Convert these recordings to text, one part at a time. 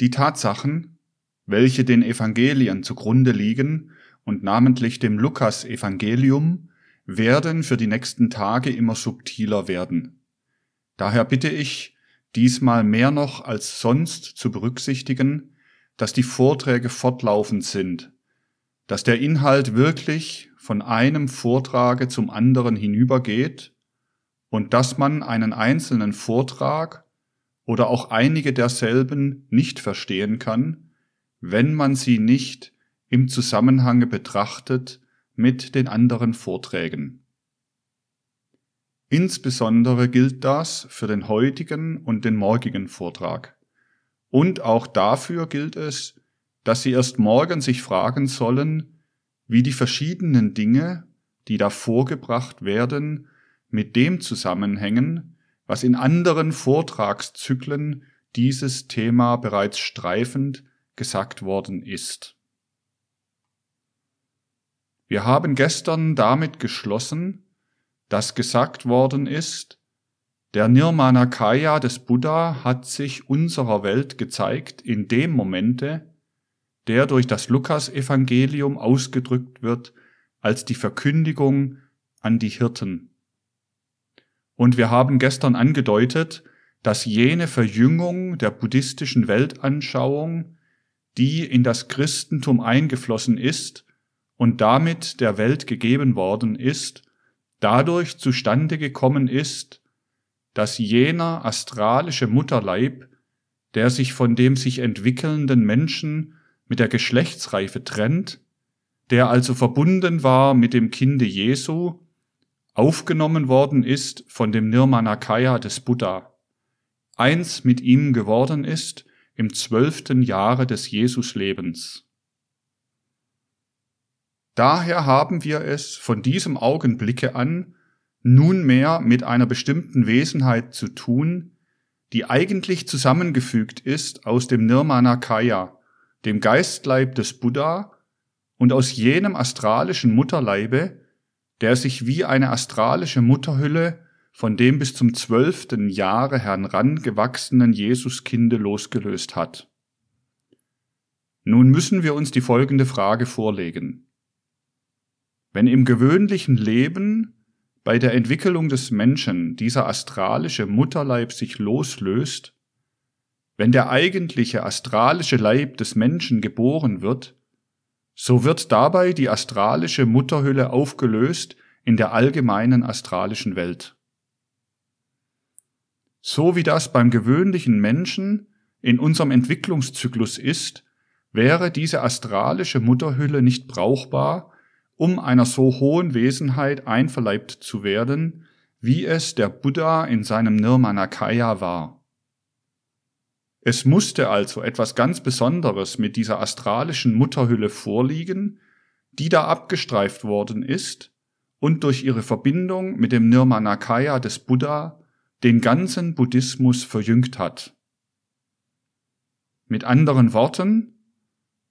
Die Tatsachen, welche den Evangelien zugrunde liegen und namentlich dem Lukas-Evangelium, werden für die nächsten Tage immer subtiler werden. Daher bitte ich, diesmal mehr noch als sonst zu berücksichtigen, dass die Vorträge fortlaufend sind, dass der Inhalt wirklich von einem Vortrage zum anderen hinübergeht und dass man einen einzelnen Vortrag oder auch einige derselben nicht verstehen kann, wenn man sie nicht im Zusammenhange betrachtet mit den anderen Vorträgen. Insbesondere gilt das für den heutigen und den morgigen Vortrag. Und auch dafür gilt es, dass Sie erst morgen sich fragen sollen, wie die verschiedenen Dinge, die da vorgebracht werden, mit dem zusammenhängen, was in anderen Vortragszyklen dieses Thema bereits streifend gesagt worden ist. Wir haben gestern damit geschlossen, dass gesagt worden ist, der Nirmanakaya des Buddha hat sich unserer Welt gezeigt in dem Momente, der durch das Lukas-Evangelium ausgedrückt wird als die Verkündigung an die Hirten. Und wir haben gestern angedeutet, dass jene Verjüngung der buddhistischen Weltanschauung, die in das Christentum eingeflossen ist und damit der Welt gegeben worden ist, dadurch zustande gekommen ist, dass jener astralische Mutterleib, der sich von dem sich entwickelnden Menschen mit der Geschlechtsreife trennt, der also verbunden war mit dem Kinde Jesu, aufgenommen worden ist von dem Nirmanakaya des Buddha, eins mit ihm geworden ist im zwölften Jahre des Jesuslebens. Daher haben wir es von diesem Augenblicke an nunmehr mit einer bestimmten Wesenheit zu tun, die eigentlich zusammengefügt ist aus dem Nirmanakaya, dem Geistleib des Buddha und aus jenem astralischen Mutterleibe, der sich wie eine astralische Mutterhülle von dem bis zum zwölften Jahre herangewachsenen Jesuskinde losgelöst hat. Nun müssen wir uns die folgende Frage vorlegen. Wenn im gewöhnlichen Leben bei der Entwicklung des Menschen dieser astralische Mutterleib sich loslöst, wenn der eigentliche astralische Leib des Menschen geboren wird, so wird dabei die astralische Mutterhülle aufgelöst in der allgemeinen astralischen Welt. So wie das beim gewöhnlichen Menschen in unserem Entwicklungszyklus ist, wäre diese astralische Mutterhülle nicht brauchbar, um einer so hohen Wesenheit einverleibt zu werden, wie es der Buddha in seinem Nirmanakaya war. Es musste also etwas ganz Besonderes mit dieser astralischen Mutterhülle vorliegen, die da abgestreift worden ist und durch ihre Verbindung mit dem Nirmanakaya des Buddha den ganzen Buddhismus verjüngt hat. Mit anderen Worten,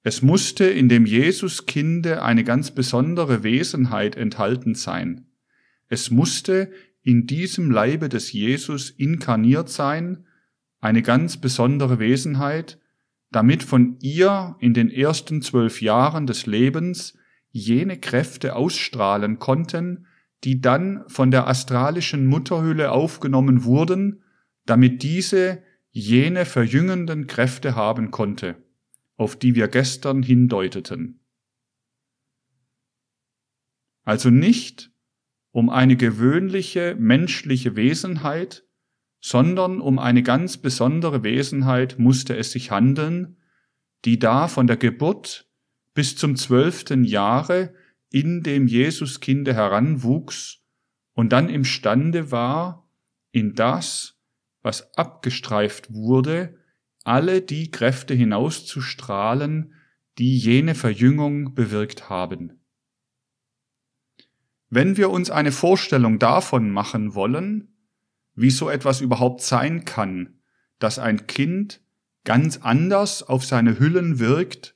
es musste in dem Jesuskinde eine ganz besondere Wesenheit enthalten sein. Es musste in diesem Leibe des Jesus inkarniert sein, eine ganz besondere Wesenheit, damit von ihr in den ersten zwölf Jahren des Lebens jene Kräfte ausstrahlen konnten, die dann von der astralischen Mutterhülle aufgenommen wurden, damit diese jene verjüngenden Kräfte haben konnte, auf die wir gestern hindeuteten. Also nicht um eine gewöhnliche menschliche Wesenheit, sondern um eine ganz besondere Wesenheit musste es sich handeln, die da von der Geburt bis zum zwölften Jahre in dem Jesuskinde heranwuchs und dann imstande war, in das, was abgestreift wurde, alle die Kräfte hinauszustrahlen, die jene Verjüngung bewirkt haben. Wenn wir uns eine Vorstellung davon machen wollen, wie so etwas überhaupt sein kann, dass ein Kind ganz anders auf seine Hüllen wirkt,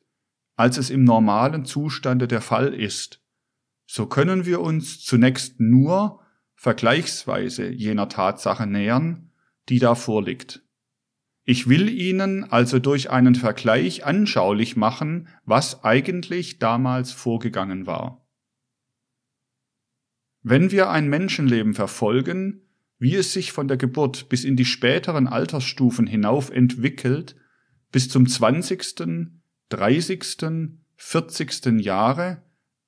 als es im normalen Zustande der Fall ist, so können wir uns zunächst nur vergleichsweise jener Tatsache nähern, die da vorliegt. Ich will Ihnen also durch einen Vergleich anschaulich machen, was eigentlich damals vorgegangen war. Wenn wir ein Menschenleben verfolgen, wie es sich von der Geburt bis in die späteren Altersstufen hinauf entwickelt, bis zum 20., 30., 40. Jahre,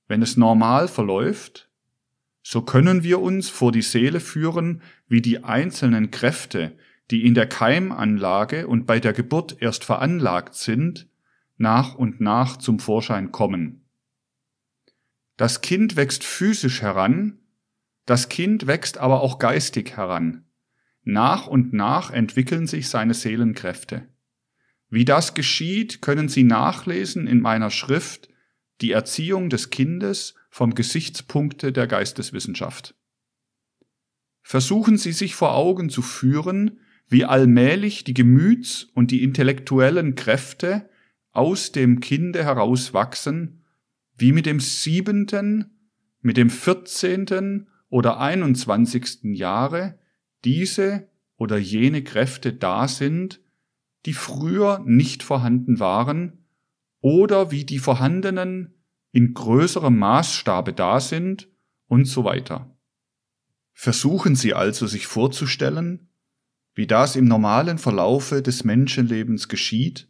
wenn es normal verläuft, so können wir uns vor die Seele führen, wie die einzelnen Kräfte, die in der Keimanlage und bei der Geburt erst veranlagt sind, nach und nach zum Vorschein kommen. Das Kind wächst physisch heran, das Kind wächst aber auch geistig heran. Nach und nach entwickeln sich seine Seelenkräfte. Wie das geschieht, können Sie nachlesen in meiner Schrift Die Erziehung des Kindes vom Gesichtspunkte der Geisteswissenschaft. Versuchen Sie sich vor Augen zu führen, wie allmählich die Gemüts- und die intellektuellen Kräfte aus dem Kinde herauswachsen, wie mit dem siebenten, mit dem vierzehnten oder 21. Jahre diese oder jene Kräfte da sind, die früher nicht vorhanden waren oder wie die vorhandenen in größerem Maßstabe da sind und so weiter. Versuchen Sie also sich vorzustellen, wie das im normalen Verlaufe des Menschenlebens geschieht,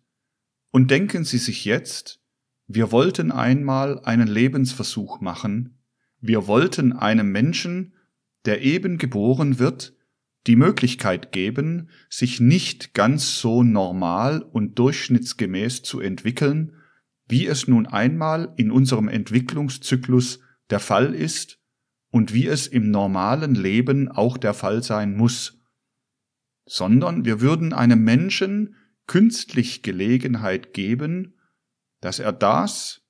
und denken Sie sich jetzt, wir wollten einmal einen Lebensversuch machen, wir wollten einem Menschen, der eben geboren wird, die Möglichkeit geben, sich nicht ganz so normal und durchschnittsgemäß zu entwickeln, wie es nun einmal in unserem Entwicklungszyklus der Fall ist und wie es im normalen Leben auch der Fall sein muss, sondern wir würden einem Menschen künstlich Gelegenheit geben, dass er das,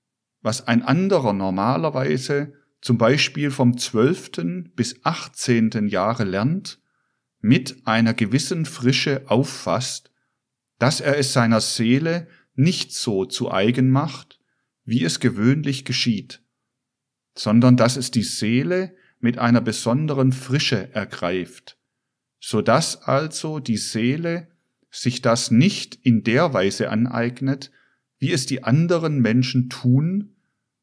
was ein anderer normalerweise zum Beispiel vom 12. bis 18. Jahre lernt, mit einer gewissen Frische auffasst, dass er es seiner Seele nicht so zu eigen macht, wie es gewöhnlich geschieht, sondern dass es die Seele mit einer besonderen Frische ergreift, so dass also die Seele sich das nicht in der Weise aneignet, wie es die anderen Menschen tun,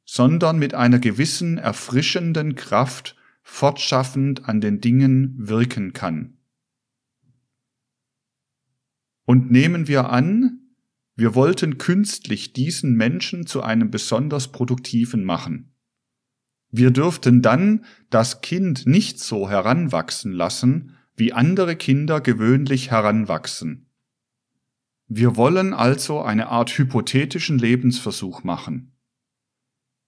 sondern mit einer gewissen erfrischenden Kraft fortschaffend an den Dingen wirken kann. Und nehmen wir an, wir wollten künstlich diesen Menschen zu einem besonders produktiven machen. Wir dürften dann das Kind nicht so heranwachsen lassen, wie andere Kinder gewöhnlich heranwachsen. Wir wollen also eine Art hypothetischen Lebensversuch machen.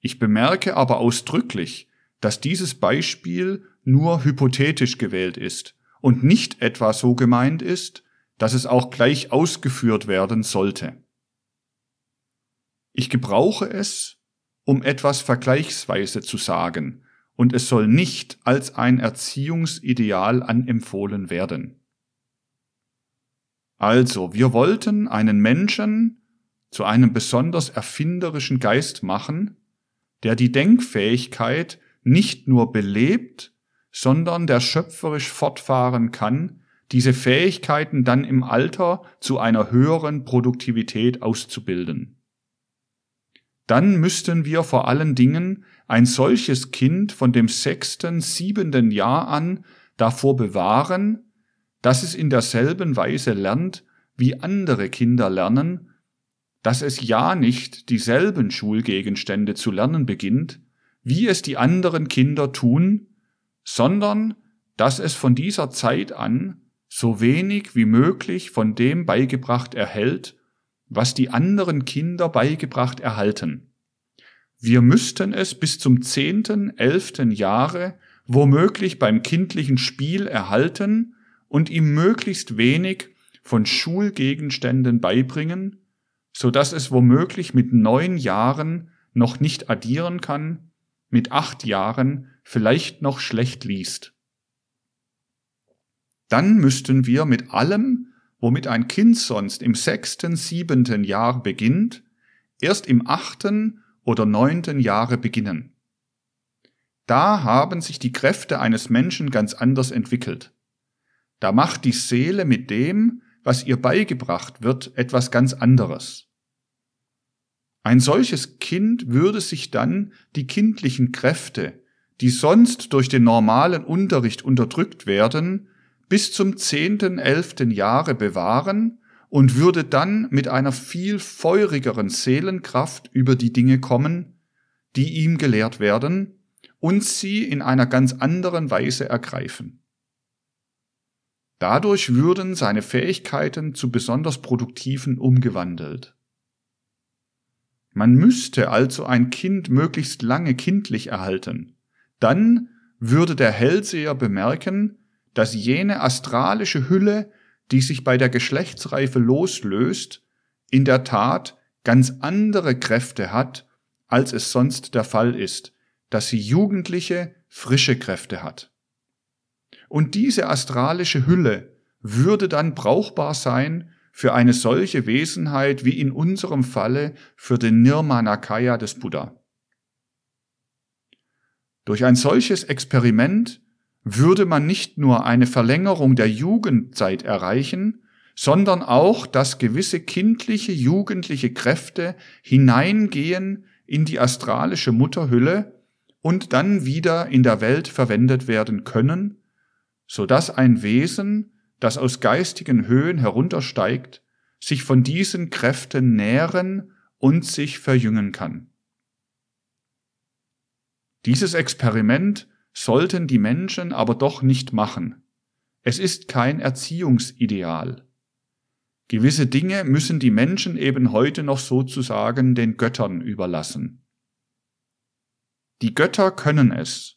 Ich bemerke aber ausdrücklich, dass dieses Beispiel nur hypothetisch gewählt ist und nicht etwa so gemeint ist, dass es auch gleich ausgeführt werden sollte. Ich gebrauche es, um etwas vergleichsweise zu sagen, und es soll nicht als ein Erziehungsideal anempfohlen werden. Also, wir wollten einen Menschen zu einem besonders erfinderischen Geist machen, der die Denkfähigkeit nicht nur belebt, sondern der schöpferisch fortfahren kann, diese Fähigkeiten dann im Alter zu einer höheren Produktivität auszubilden. Dann müssten wir vor allen Dingen ein solches Kind von dem sechsten, siebenten Jahr an davor bewahren, dass es in derselben Weise lernt, wie andere Kinder lernen dass es ja nicht dieselben Schulgegenstände zu lernen beginnt, wie es die anderen Kinder tun, sondern dass es von dieser Zeit an so wenig wie möglich von dem beigebracht erhält, was die anderen Kinder beigebracht erhalten. Wir müssten es bis zum zehnten, elften Jahre womöglich beim kindlichen Spiel erhalten und ihm möglichst wenig von Schulgegenständen beibringen, so dass es womöglich mit neun Jahren noch nicht addieren kann, mit acht Jahren vielleicht noch schlecht liest. Dann müssten wir mit allem, womit ein Kind sonst im sechsten, siebenten Jahr beginnt, erst im achten oder neunten Jahre beginnen. Da haben sich die Kräfte eines Menschen ganz anders entwickelt. Da macht die Seele mit dem, was ihr beigebracht wird, etwas ganz anderes. Ein solches Kind würde sich dann die kindlichen Kräfte, die sonst durch den normalen Unterricht unterdrückt werden, bis zum zehnten, elften Jahre bewahren und würde dann mit einer viel feurigeren Seelenkraft über die Dinge kommen, die ihm gelehrt werden, und sie in einer ganz anderen Weise ergreifen. Dadurch würden seine Fähigkeiten zu besonders produktiven umgewandelt. Man müsste also ein Kind möglichst lange kindlich erhalten. Dann würde der Hellseher bemerken, dass jene astralische Hülle, die sich bei der Geschlechtsreife loslöst, in der Tat ganz andere Kräfte hat, als es sonst der Fall ist, dass sie jugendliche, frische Kräfte hat. Und diese astralische Hülle würde dann brauchbar sein für eine solche Wesenheit wie in unserem Falle für den Nirmanakaya des Buddha. Durch ein solches Experiment würde man nicht nur eine Verlängerung der Jugendzeit erreichen, sondern auch, dass gewisse kindliche, jugendliche Kräfte hineingehen in die astralische Mutterhülle und dann wieder in der Welt verwendet werden können, so dass ein Wesen, das aus geistigen Höhen heruntersteigt, sich von diesen Kräften nähren und sich verjüngen kann. Dieses Experiment sollten die Menschen aber doch nicht machen. Es ist kein Erziehungsideal. Gewisse Dinge müssen die Menschen eben heute noch sozusagen den Göttern überlassen. Die Götter können es,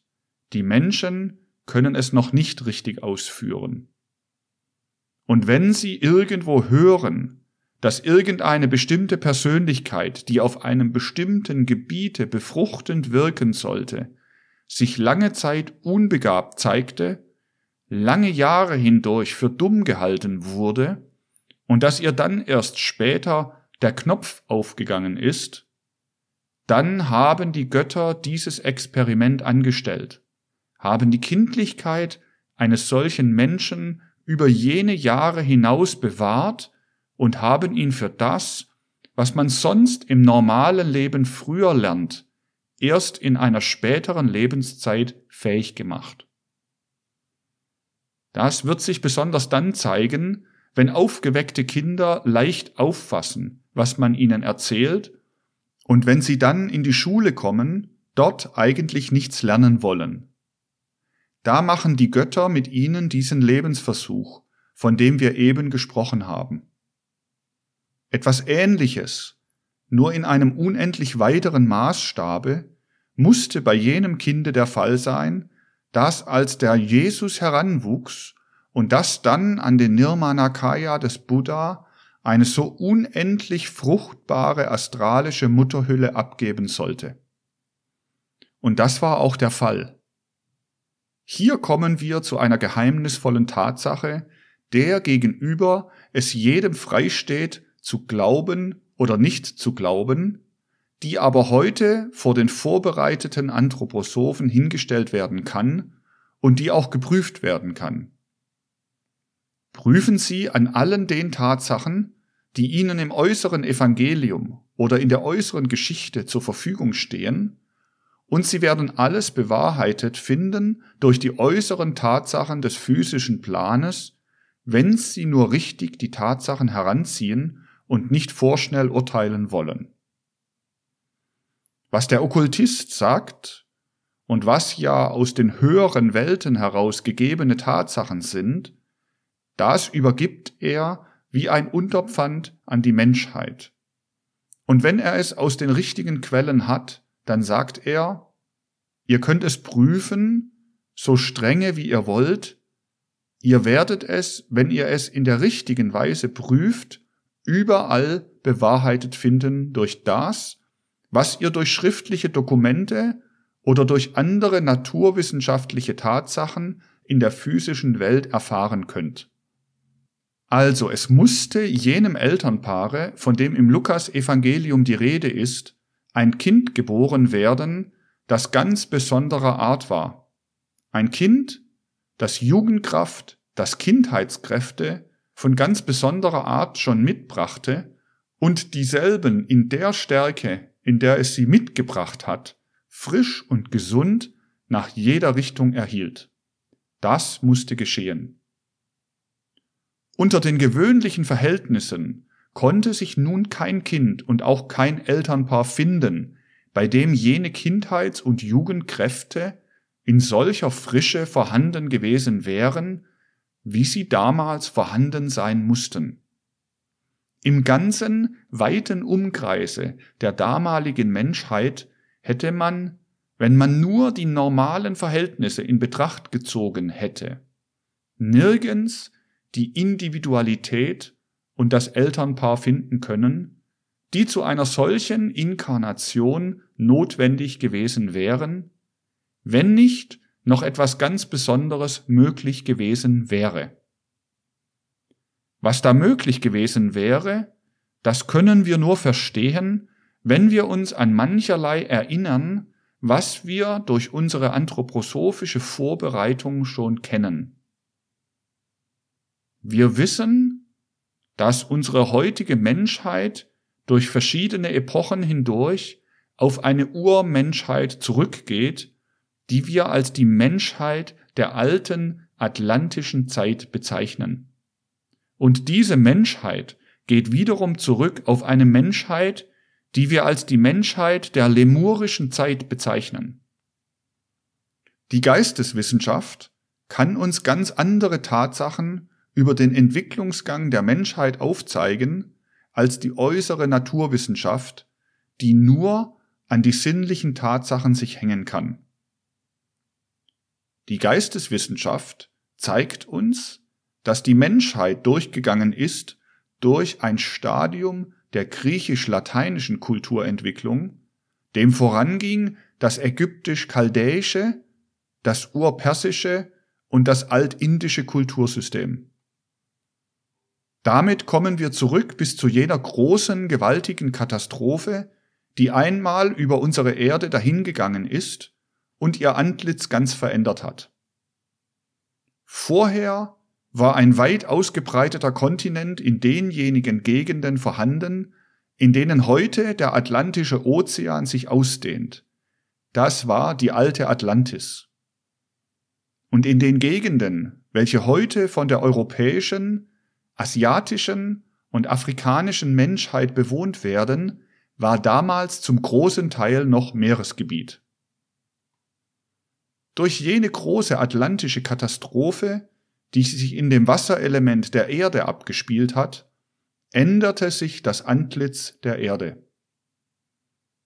die Menschen können es noch nicht richtig ausführen. Und wenn sie irgendwo hören, dass irgendeine bestimmte Persönlichkeit, die auf einem bestimmten Gebiete befruchtend wirken sollte, sich lange Zeit unbegabt zeigte, lange Jahre hindurch für dumm gehalten wurde und dass ihr dann erst später der Knopf aufgegangen ist, dann haben die Götter dieses Experiment angestellt, haben die Kindlichkeit eines solchen Menschen über jene Jahre hinaus bewahrt und haben ihn für das, was man sonst im normalen Leben früher lernt, erst in einer späteren Lebenszeit fähig gemacht. Das wird sich besonders dann zeigen, wenn aufgeweckte Kinder leicht auffassen, was man ihnen erzählt, und wenn sie dann in die Schule kommen, dort eigentlich nichts lernen wollen. Da machen die Götter mit ihnen diesen Lebensversuch, von dem wir eben gesprochen haben. Etwas Ähnliches, nur in einem unendlich weiteren Maßstabe, musste bei jenem Kinde der Fall sein, das als der Jesus heranwuchs und das dann an den Nirmanakaya des Buddha eine so unendlich fruchtbare astralische Mutterhülle abgeben sollte. Und das war auch der Fall. Hier kommen wir zu einer geheimnisvollen Tatsache, der gegenüber es jedem freisteht, zu glauben oder nicht zu glauben, die aber heute vor den vorbereiteten Anthroposophen hingestellt werden kann und die auch geprüft werden kann. Prüfen Sie an allen den Tatsachen, die Ihnen im äußeren Evangelium oder in der äußeren Geschichte zur Verfügung stehen, und Sie werden alles bewahrheitet finden durch die äußeren Tatsachen des physischen Planes, wenn Sie nur richtig die Tatsachen heranziehen und nicht vorschnell urteilen wollen. Was der Okkultist sagt und was ja aus den höheren Welten heraus gegebene Tatsachen sind, das übergibt er wie ein Unterpfand an die Menschheit. Und wenn er es aus den richtigen Quellen hat, dann sagt er, ihr könnt es prüfen, so strenge wie ihr wollt, ihr werdet es, wenn ihr es in der richtigen Weise prüft, überall bewahrheitet finden durch das, was ihr durch schriftliche Dokumente oder durch andere naturwissenschaftliche Tatsachen in der physischen Welt erfahren könnt. Also es musste jenem Elternpaare, von dem im Lukas Evangelium die Rede ist, ein Kind geboren werden, das ganz besonderer Art war. Ein Kind, das Jugendkraft, das Kindheitskräfte von ganz besonderer Art schon mitbrachte und dieselben in der Stärke, in der es sie mitgebracht hat, frisch und gesund nach jeder Richtung erhielt. Das musste geschehen. Unter den gewöhnlichen Verhältnissen konnte sich nun kein Kind und auch kein Elternpaar finden, bei dem jene Kindheits- und Jugendkräfte in solcher Frische vorhanden gewesen wären, wie sie damals vorhanden sein mussten. Im ganzen weiten Umkreise der damaligen Menschheit hätte man, wenn man nur die normalen Verhältnisse in Betracht gezogen hätte, nirgends die Individualität und das Elternpaar finden können, die zu einer solchen Inkarnation notwendig gewesen wären, wenn nicht noch etwas ganz Besonderes möglich gewesen wäre. Was da möglich gewesen wäre, das können wir nur verstehen, wenn wir uns an mancherlei erinnern, was wir durch unsere anthroposophische Vorbereitung schon kennen. Wir wissen, dass unsere heutige Menschheit durch verschiedene Epochen hindurch auf eine Urmenschheit zurückgeht, die wir als die Menschheit der alten atlantischen Zeit bezeichnen. Und diese Menschheit geht wiederum zurück auf eine Menschheit, die wir als die Menschheit der lemurischen Zeit bezeichnen. Die Geisteswissenschaft kann uns ganz andere Tatsachen über den Entwicklungsgang der Menschheit aufzeigen als die äußere Naturwissenschaft, die nur an die sinnlichen Tatsachen sich hängen kann. Die Geisteswissenschaft zeigt uns, dass die Menschheit durchgegangen ist durch ein Stadium der griechisch-lateinischen Kulturentwicklung, dem voranging das ägyptisch-chaldäische, das urpersische und das altindische Kultursystem. Damit kommen wir zurück bis zu jener großen, gewaltigen Katastrophe, die einmal über unsere Erde dahingegangen ist und ihr Antlitz ganz verändert hat. Vorher war ein weit ausgebreiteter Kontinent in denjenigen Gegenden vorhanden, in denen heute der Atlantische Ozean sich ausdehnt. Das war die alte Atlantis. Und in den Gegenden, welche heute von der europäischen, asiatischen und afrikanischen Menschheit bewohnt werden, war damals zum großen Teil noch Meeresgebiet. Durch jene große atlantische Katastrophe, die sich in dem Wasserelement der Erde abgespielt hat, änderte sich das Antlitz der Erde.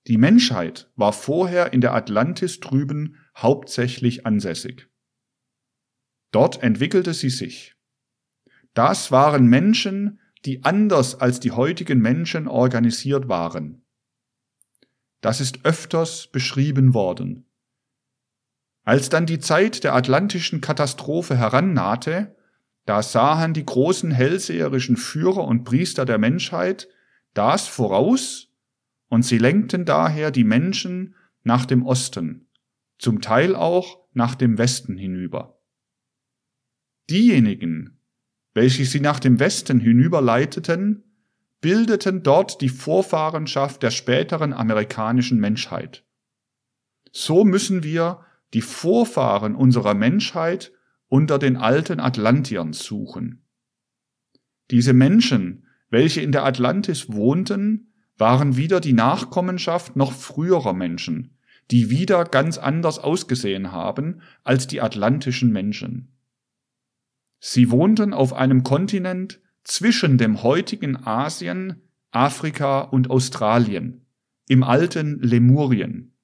Die Menschheit war vorher in der Atlantis drüben hauptsächlich ansässig. Dort entwickelte sie sich. Das waren Menschen, die anders als die heutigen Menschen organisiert waren. Das ist öfters beschrieben worden. Als dann die Zeit der atlantischen Katastrophe herannahte, da sahen die großen hellseherischen Führer und Priester der Menschheit das voraus, und sie lenkten daher die Menschen nach dem Osten, zum Teil auch nach dem Westen hinüber. Diejenigen, welche sie nach dem Westen hinüberleiteten, bildeten dort die Vorfahrenschaft der späteren amerikanischen Menschheit. So müssen wir die Vorfahren unserer Menschheit unter den alten Atlantiern suchen. Diese Menschen, welche in der Atlantis wohnten, waren wieder die Nachkommenschaft noch früherer Menschen, die wieder ganz anders ausgesehen haben als die atlantischen Menschen. Sie wohnten auf einem Kontinent zwischen dem heutigen Asien, Afrika und Australien, im alten Lemurien.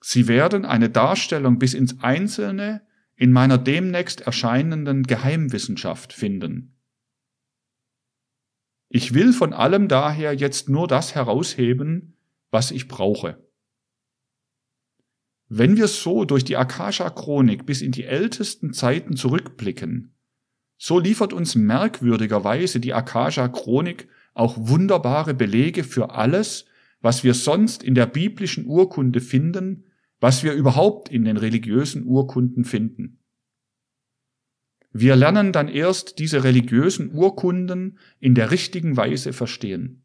Sie werden eine Darstellung bis ins Einzelne in meiner demnächst erscheinenden Geheimwissenschaft finden. Ich will von allem daher jetzt nur das herausheben, was ich brauche. Wenn wir so durch die Akasha-Chronik bis in die ältesten Zeiten zurückblicken, so liefert uns merkwürdigerweise die Akasha-Chronik auch wunderbare Belege für alles, was wir sonst in der biblischen Urkunde finden, was wir überhaupt in den religiösen Urkunden finden. Wir lernen dann erst diese religiösen Urkunden in der richtigen Weise verstehen.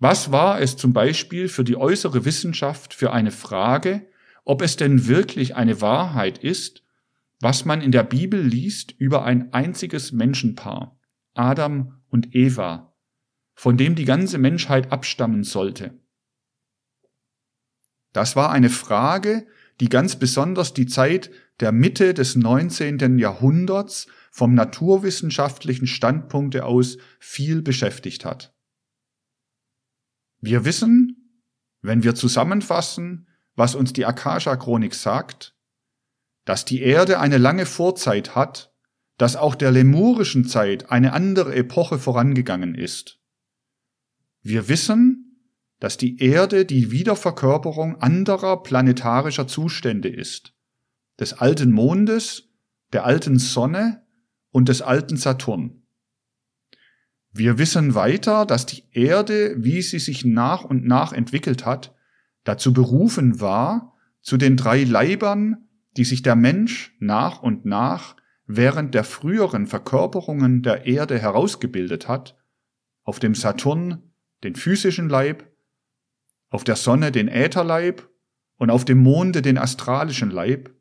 Was war es zum Beispiel für die äußere Wissenschaft für eine Frage, ob es denn wirklich eine Wahrheit ist, was man in der Bibel liest über ein einziges Menschenpaar, Adam und Eva, von dem die ganze Menschheit abstammen sollte. Das war eine Frage, die ganz besonders die Zeit der Mitte des 19. Jahrhunderts vom naturwissenschaftlichen Standpunkte aus viel beschäftigt hat. Wir wissen, wenn wir zusammenfassen, was uns die Akasha-Chronik sagt, dass die Erde eine lange Vorzeit hat, dass auch der lemurischen Zeit eine andere Epoche vorangegangen ist. Wir wissen, dass die Erde die Wiederverkörperung anderer planetarischer Zustände ist, des alten Mondes, der alten Sonne und des alten Saturn. Wir wissen weiter, dass die Erde, wie sie sich nach und nach entwickelt hat, dazu berufen war, zu den drei Leibern, die sich der Mensch nach und nach während der früheren Verkörperungen der Erde herausgebildet hat, auf dem Saturn den physischen Leib, auf der Sonne den Ätherleib und auf dem Monde den astralischen Leib,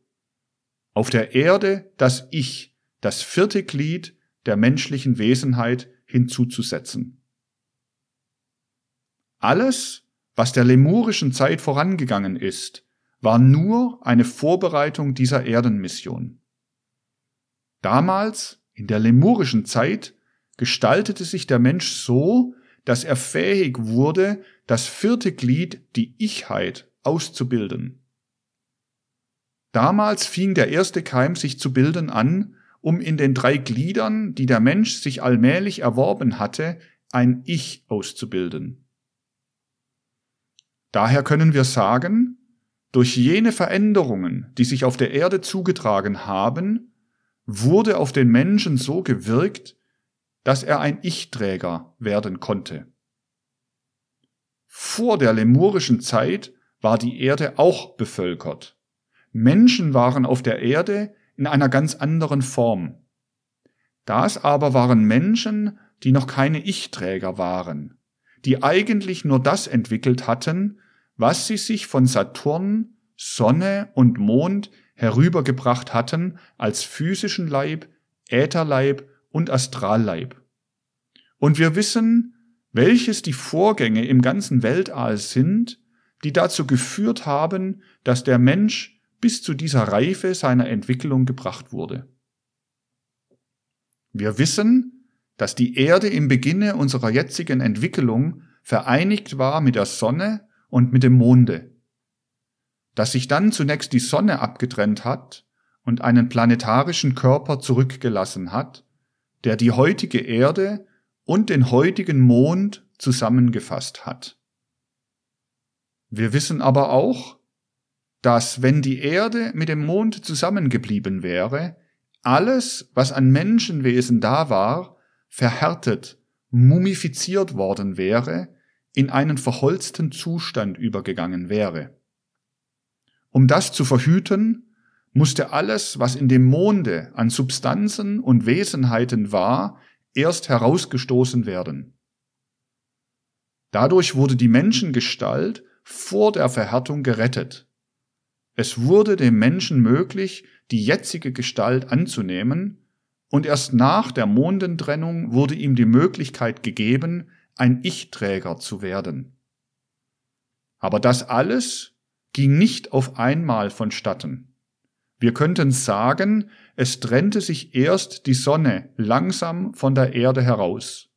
auf der Erde das Ich, das vierte Glied der menschlichen Wesenheit hinzuzusetzen. Alles, was der lemurischen Zeit vorangegangen ist, war nur eine Vorbereitung dieser Erdenmission. Damals, in der lemurischen Zeit, gestaltete sich der Mensch so, dass er fähig wurde, das vierte Glied, die Ichheit, auszubilden. Damals fing der erste Keim sich zu bilden an, um in den drei Gliedern, die der Mensch sich allmählich erworben hatte, ein Ich auszubilden. Daher können wir sagen, durch jene Veränderungen, die sich auf der Erde zugetragen haben, wurde auf den Menschen so gewirkt, dass er ein Ich-Träger werden konnte. Vor der lemurischen Zeit war die Erde auch bevölkert. Menschen waren auf der Erde in einer ganz anderen Form. Das aber waren Menschen, die noch keine Ich-Träger waren, die eigentlich nur das entwickelt hatten, was sie sich von Saturn, Sonne und Mond herübergebracht hatten als physischen Leib, Ätherleib und Astralleib. Und wir wissen, welches die Vorgänge im ganzen Weltall sind, die dazu geführt haben, dass der Mensch bis zu dieser Reife seiner Entwicklung gebracht wurde. Wir wissen, dass die Erde im Beginne unserer jetzigen Entwicklung vereinigt war mit der Sonne und mit dem Monde. Dass sich dann zunächst die Sonne abgetrennt hat und einen planetarischen Körper zurückgelassen hat, der die heutige Erde und den heutigen Mond zusammengefasst hat. Wir wissen aber auch, dass wenn die Erde mit dem Mond zusammengeblieben wäre, alles, was an Menschenwesen da war, verhärtet, mumifiziert worden wäre in einen verholzten Zustand übergegangen wäre. Um das zu verhüten, musste alles, was in dem Monde an Substanzen und Wesenheiten war, erst herausgestoßen werden. Dadurch wurde die Menschengestalt vor der Verhärtung gerettet. Es wurde dem Menschen möglich, die jetzige Gestalt anzunehmen, und erst nach der Mondentrennung wurde ihm die Möglichkeit gegeben, ein Ich-Träger zu werden. Aber das alles ging nicht auf einmal vonstatten. Wir könnten sagen, es trennte sich erst die Sonne langsam von der Erde heraus.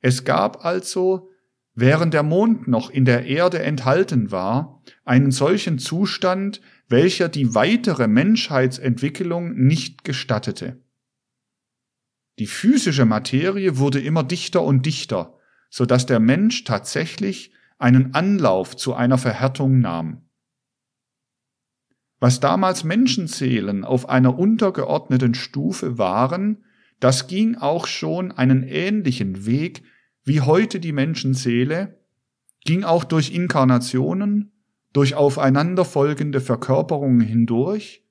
Es gab also, während der Mond noch in der Erde enthalten war, einen solchen Zustand, welcher die weitere Menschheitsentwicklung nicht gestattete. Die physische Materie wurde immer dichter und dichter, so dass der Mensch tatsächlich einen Anlauf zu einer Verhärtung nahm. Was damals Menschenseelen auf einer untergeordneten Stufe waren, das ging auch schon einen ähnlichen Weg wie heute die Menschenseele, ging auch durch Inkarnationen, durch aufeinanderfolgende Verkörperungen hindurch,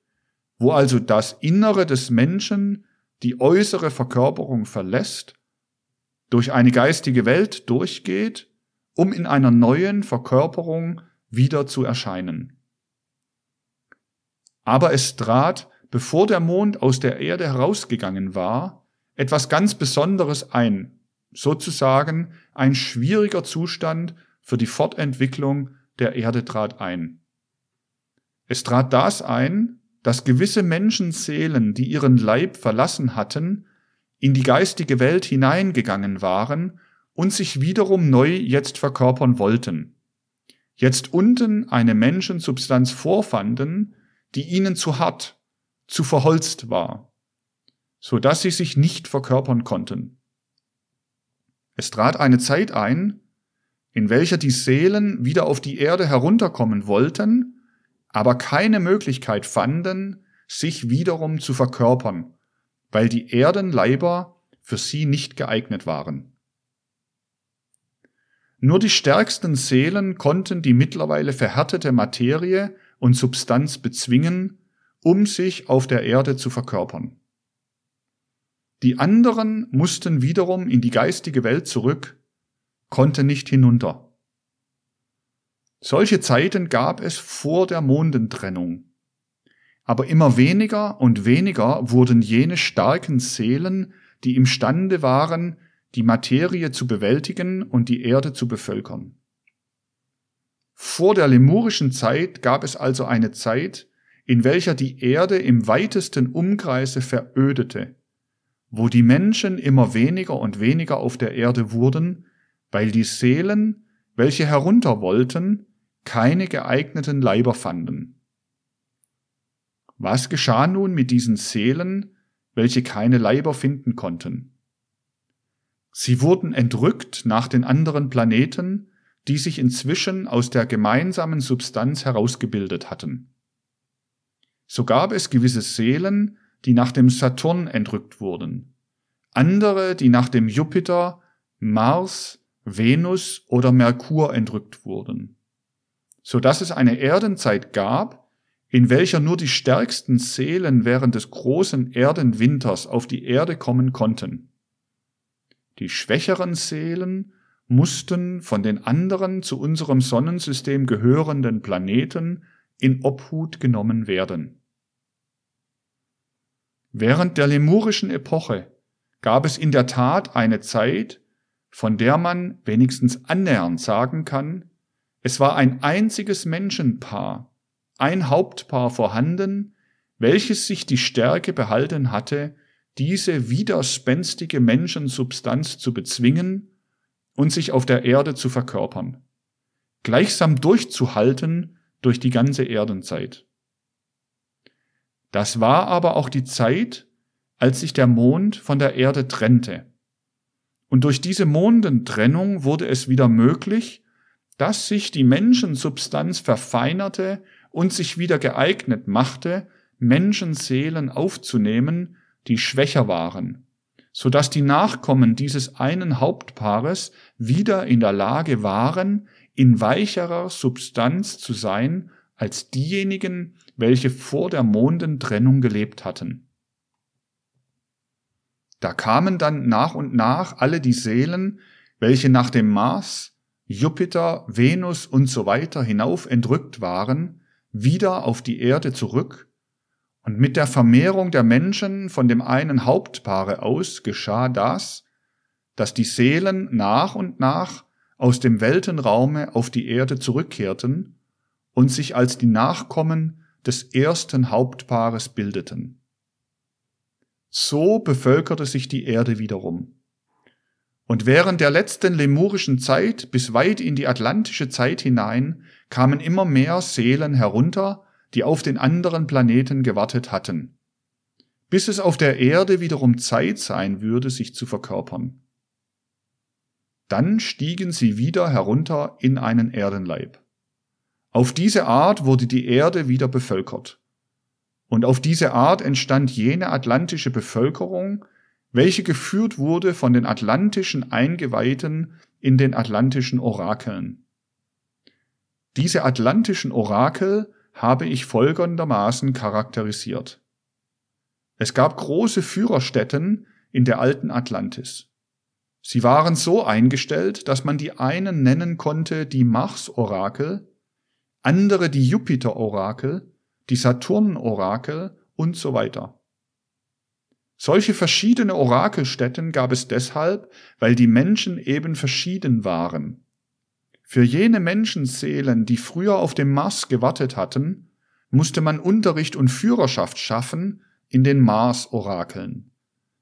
wo also das Innere des Menschen die äußere Verkörperung verlässt, durch eine geistige Welt durchgeht, um in einer neuen Verkörperung wieder zu erscheinen. Aber es trat, bevor der Mond aus der Erde herausgegangen war, etwas ganz Besonderes ein, sozusagen ein schwieriger Zustand für die Fortentwicklung der Erde trat ein. Es trat das ein, dass gewisse Menschenseelen, die ihren Leib verlassen hatten, in die geistige Welt hineingegangen waren und sich wiederum neu jetzt verkörpern wollten. Jetzt unten eine Menschensubstanz vorfanden, die ihnen zu hart, zu verholzt war, so dass sie sich nicht verkörpern konnten. Es trat eine Zeit ein, in welcher die Seelen wieder auf die Erde herunterkommen wollten, aber keine Möglichkeit fanden, sich wiederum zu verkörpern, weil die Erdenleiber für sie nicht geeignet waren. Nur die stärksten Seelen konnten die mittlerweile verhärtete Materie und Substanz bezwingen, um sich auf der Erde zu verkörpern. Die anderen mussten wiederum in die geistige Welt zurück, konnten nicht hinunter. Solche Zeiten gab es vor der Mondentrennung. Aber immer weniger und weniger wurden jene starken Seelen, die imstande waren, die Materie zu bewältigen und die Erde zu bevölkern. Vor der lemurischen Zeit gab es also eine Zeit, in welcher die Erde im weitesten Umkreise verödete, wo die Menschen immer weniger und weniger auf der Erde wurden, weil die Seelen, welche herunter wollten, keine geeigneten Leiber fanden. Was geschah nun mit diesen Seelen, welche keine Leiber finden konnten? Sie wurden entrückt nach den anderen Planeten, die sich inzwischen aus der gemeinsamen Substanz herausgebildet hatten. So gab es gewisse Seelen, die nach dem Saturn entrückt wurden, andere, die nach dem Jupiter, Mars, Venus oder Merkur entrückt wurden so dass es eine Erdenzeit gab, in welcher nur die stärksten Seelen während des großen Erdenwinters auf die Erde kommen konnten. Die schwächeren Seelen mussten von den anderen zu unserem Sonnensystem gehörenden Planeten in Obhut genommen werden. Während der lemurischen Epoche gab es in der Tat eine Zeit, von der man wenigstens annähernd sagen kann, es war ein einziges Menschenpaar, ein Hauptpaar vorhanden, welches sich die Stärke behalten hatte, diese widerspenstige Menschensubstanz zu bezwingen und sich auf der Erde zu verkörpern, gleichsam durchzuhalten durch die ganze Erdenzeit. Das war aber auch die Zeit, als sich der Mond von der Erde trennte. Und durch diese Mondentrennung wurde es wieder möglich, dass sich die Menschensubstanz verfeinerte und sich wieder geeignet machte, Menschenseelen aufzunehmen, die schwächer waren, so dass die Nachkommen dieses einen Hauptpaares wieder in der Lage waren, in weicherer Substanz zu sein als diejenigen, welche vor der Mondentrennung gelebt hatten. Da kamen dann nach und nach alle die Seelen, welche nach dem Mars Jupiter, Venus und so weiter hinauf entrückt waren, wieder auf die Erde zurück, und mit der Vermehrung der Menschen von dem einen Hauptpaare aus geschah das, dass die Seelen nach und nach aus dem Weltenraume auf die Erde zurückkehrten und sich als die Nachkommen des ersten Hauptpaares bildeten. So bevölkerte sich die Erde wiederum. Und während der letzten lemurischen Zeit bis weit in die atlantische Zeit hinein kamen immer mehr Seelen herunter, die auf den anderen Planeten gewartet hatten, bis es auf der Erde wiederum Zeit sein würde, sich zu verkörpern. Dann stiegen sie wieder herunter in einen Erdenleib. Auf diese Art wurde die Erde wieder bevölkert. Und auf diese Art entstand jene atlantische Bevölkerung, welche geführt wurde von den atlantischen Eingeweihten in den atlantischen Orakeln. Diese atlantischen Orakel habe ich folgendermaßen charakterisiert. Es gab große Führerstätten in der alten Atlantis. Sie waren so eingestellt, dass man die einen nennen konnte die Mars-Orakel, andere die Jupiter-Orakel, die Saturn-Orakel und so weiter. Solche verschiedene Orakelstätten gab es deshalb, weil die Menschen eben verschieden waren. Für jene Menschenseelen, die früher auf dem Mars gewartet hatten, musste man Unterricht und Führerschaft schaffen in den Mars-Orakeln.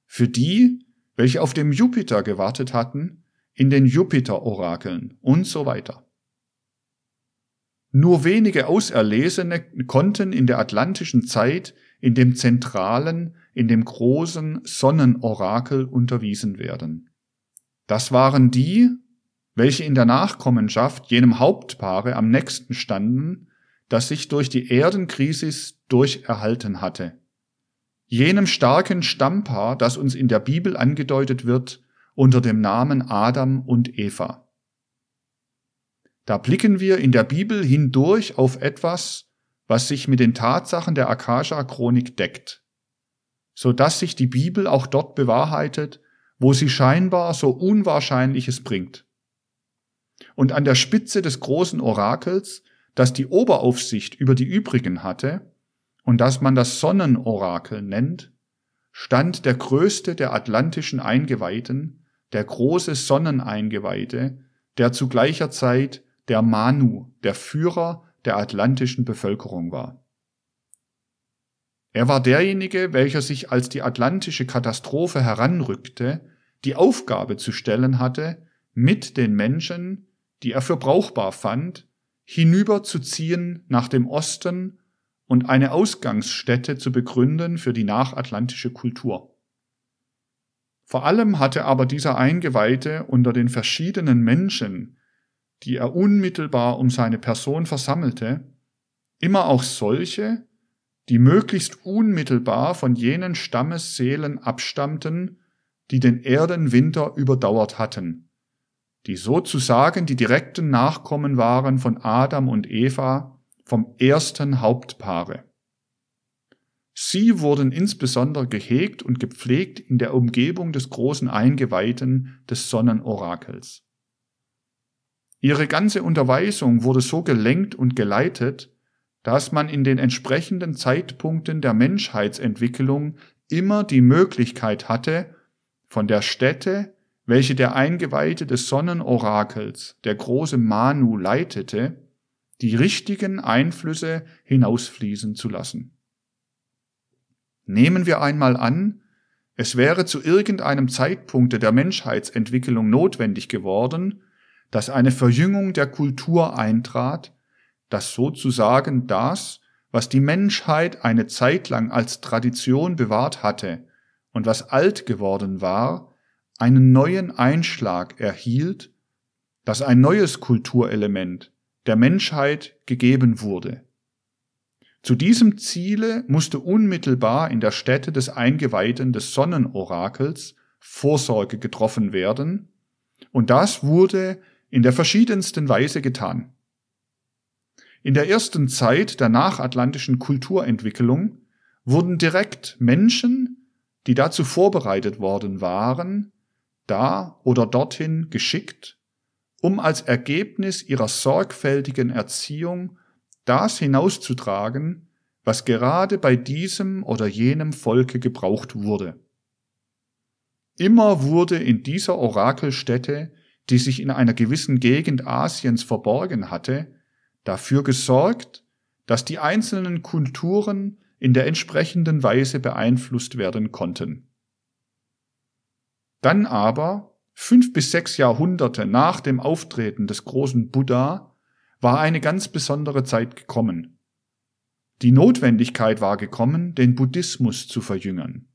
Für die, welche auf dem Jupiter gewartet hatten, in den Jupiter-Orakeln und so weiter. Nur wenige Auserlesene konnten in der atlantischen Zeit in dem zentralen, in dem großen Sonnenorakel unterwiesen werden. Das waren die, welche in der Nachkommenschaft jenem Hauptpaare am nächsten standen, das sich durch die Erdenkrisis durcherhalten hatte jenem starken Stammpaar, das uns in der Bibel angedeutet wird unter dem Namen Adam und Eva. Da blicken wir in der Bibel hindurch auf etwas, was sich mit den Tatsachen der Akasha-Chronik deckt, so dass sich die Bibel auch dort bewahrheitet, wo sie scheinbar so Unwahrscheinliches bringt. Und an der Spitze des großen Orakels, das die Oberaufsicht über die übrigen hatte, und das man das Sonnenorakel nennt, stand der größte der atlantischen Eingeweihten, der große Sonneneingeweihte, der zu gleicher Zeit der Manu, der Führer der atlantischen Bevölkerung war. Er war derjenige, welcher sich als die atlantische Katastrophe heranrückte, die Aufgabe zu stellen hatte, mit den Menschen, die er für brauchbar fand, hinüberzuziehen nach dem Osten und eine Ausgangsstätte zu begründen für die nachatlantische Kultur. Vor allem hatte aber dieser Eingeweihte unter den verschiedenen Menschen, die er unmittelbar um seine Person versammelte, immer auch solche, die möglichst unmittelbar von jenen Stammesseelen abstammten, die den Erdenwinter überdauert hatten, die sozusagen die direkten Nachkommen waren von Adam und Eva, vom ersten Hauptpaare. Sie wurden insbesondere gehegt und gepflegt in der Umgebung des großen Eingeweihten des Sonnenorakels. Ihre ganze Unterweisung wurde so gelenkt und geleitet, dass man in den entsprechenden Zeitpunkten der Menschheitsentwicklung immer die Möglichkeit hatte, von der Stätte, welche der Eingeweihte des Sonnenorakels, der große Manu, leitete, die richtigen Einflüsse hinausfließen zu lassen. Nehmen wir einmal an, es wäre zu irgendeinem Zeitpunkt der Menschheitsentwicklung notwendig geworden, dass eine Verjüngung der Kultur eintrat, dass sozusagen das, was die Menschheit eine Zeit lang als Tradition bewahrt hatte und was alt geworden war, einen neuen Einschlag erhielt, dass ein neues Kulturelement, der Menschheit gegeben wurde. Zu diesem Ziele musste unmittelbar in der Stätte des Eingeweihten des Sonnenorakels Vorsorge getroffen werden, und das wurde in der verschiedensten Weise getan. In der ersten Zeit der nachatlantischen Kulturentwicklung wurden direkt Menschen, die dazu vorbereitet worden waren, da oder dorthin geschickt, um als Ergebnis ihrer sorgfältigen Erziehung das hinauszutragen, was gerade bei diesem oder jenem Volke gebraucht wurde. Immer wurde in dieser Orakelstätte, die sich in einer gewissen Gegend Asiens verborgen hatte, dafür gesorgt, dass die einzelnen Kulturen in der entsprechenden Weise beeinflusst werden konnten. Dann aber Fünf bis sechs Jahrhunderte nach dem Auftreten des großen Buddha war eine ganz besondere Zeit gekommen. Die Notwendigkeit war gekommen, den Buddhismus zu verjüngern.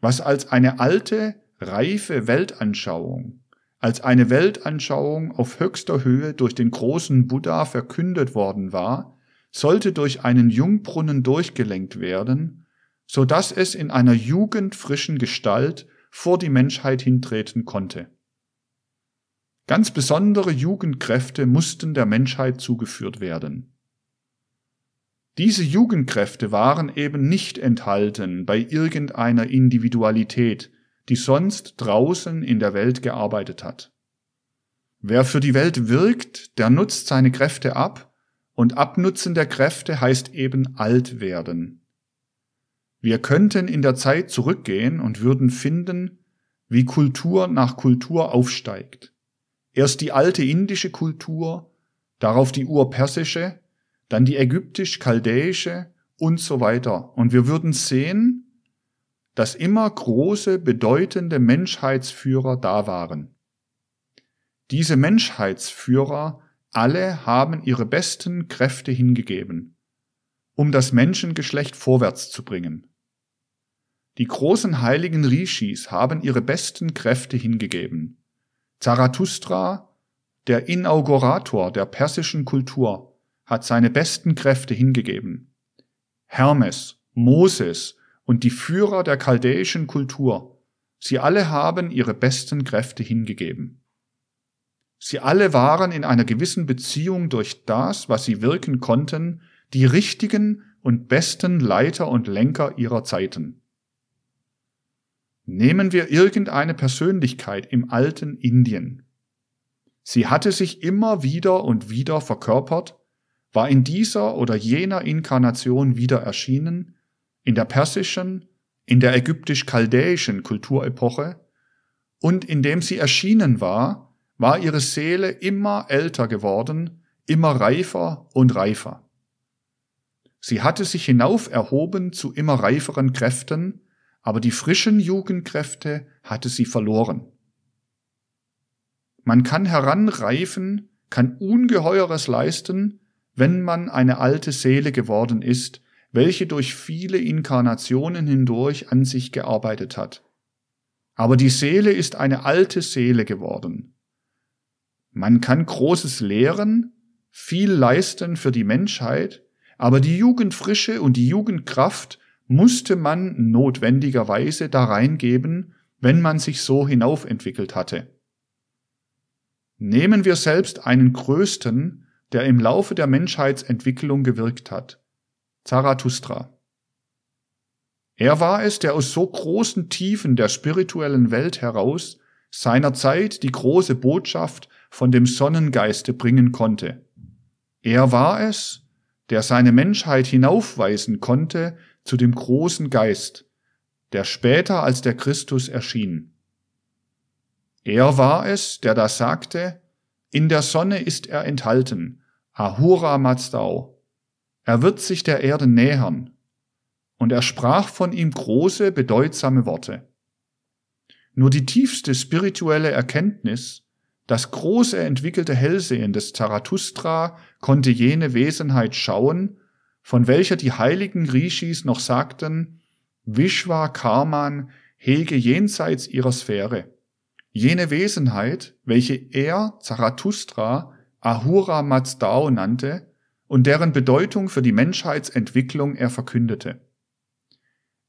Was als eine alte, reife Weltanschauung, als eine Weltanschauung auf höchster Höhe durch den großen Buddha verkündet worden war, sollte durch einen Jungbrunnen durchgelenkt werden, so dass es in einer jugendfrischen Gestalt vor die Menschheit hintreten konnte. Ganz besondere Jugendkräfte mussten der Menschheit zugeführt werden. Diese Jugendkräfte waren eben nicht enthalten bei irgendeiner Individualität, die sonst draußen in der Welt gearbeitet hat. Wer für die Welt wirkt, der nutzt seine Kräfte ab, und Abnutzen der Kräfte heißt eben alt werden. Wir könnten in der Zeit zurückgehen und würden finden, wie Kultur nach Kultur aufsteigt. Erst die alte indische Kultur, darauf die urpersische, dann die ägyptisch-chaldäische und so weiter. Und wir würden sehen, dass immer große, bedeutende Menschheitsführer da waren. Diese Menschheitsführer alle haben ihre besten Kräfte hingegeben, um das Menschengeschlecht vorwärts zu bringen. Die großen heiligen Rishis haben ihre besten Kräfte hingegeben. Zarathustra, der Inaugurator der persischen Kultur, hat seine besten Kräfte hingegeben. Hermes, Moses und die Führer der chaldäischen Kultur, sie alle haben ihre besten Kräfte hingegeben. Sie alle waren in einer gewissen Beziehung durch das, was sie wirken konnten, die richtigen und besten Leiter und Lenker ihrer Zeiten. Nehmen wir irgendeine Persönlichkeit im alten Indien. Sie hatte sich immer wieder und wieder verkörpert, war in dieser oder jener Inkarnation wieder erschienen, in der persischen, in der ägyptisch-chaldäischen Kulturepoche, und indem sie erschienen war, war ihre Seele immer älter geworden, immer reifer und reifer. Sie hatte sich hinauf erhoben zu immer reiferen Kräften, aber die frischen Jugendkräfte hatte sie verloren. Man kann heranreifen, kann Ungeheures leisten, wenn man eine alte Seele geworden ist, welche durch viele Inkarnationen hindurch an sich gearbeitet hat. Aber die Seele ist eine alte Seele geworden. Man kann Großes lehren, viel leisten für die Menschheit, aber die Jugendfrische und die Jugendkraft musste man notwendigerweise da reingeben, wenn man sich so hinaufentwickelt hatte. Nehmen wir selbst einen Größten, der im Laufe der Menschheitsentwicklung gewirkt hat, Zarathustra. Er war es, der aus so großen Tiefen der spirituellen Welt heraus seiner Zeit die große Botschaft von dem Sonnengeiste bringen konnte. Er war es, der seine Menschheit hinaufweisen konnte zu dem großen Geist, der später als der Christus erschien. Er war es, der da sagte, in der Sonne ist er enthalten, Ahura Mazdau. Er wird sich der Erde nähern. Und er sprach von ihm große, bedeutsame Worte. Nur die tiefste spirituelle Erkenntnis, das große entwickelte Hellsehen des Zarathustra konnte jene Wesenheit schauen, von welcher die heiligen Rishis noch sagten, Vishwa Karman hege jenseits ihrer Sphäre. Jene Wesenheit, welche er, Zarathustra, Ahura Mazdao nannte und deren Bedeutung für die Menschheitsentwicklung er verkündete.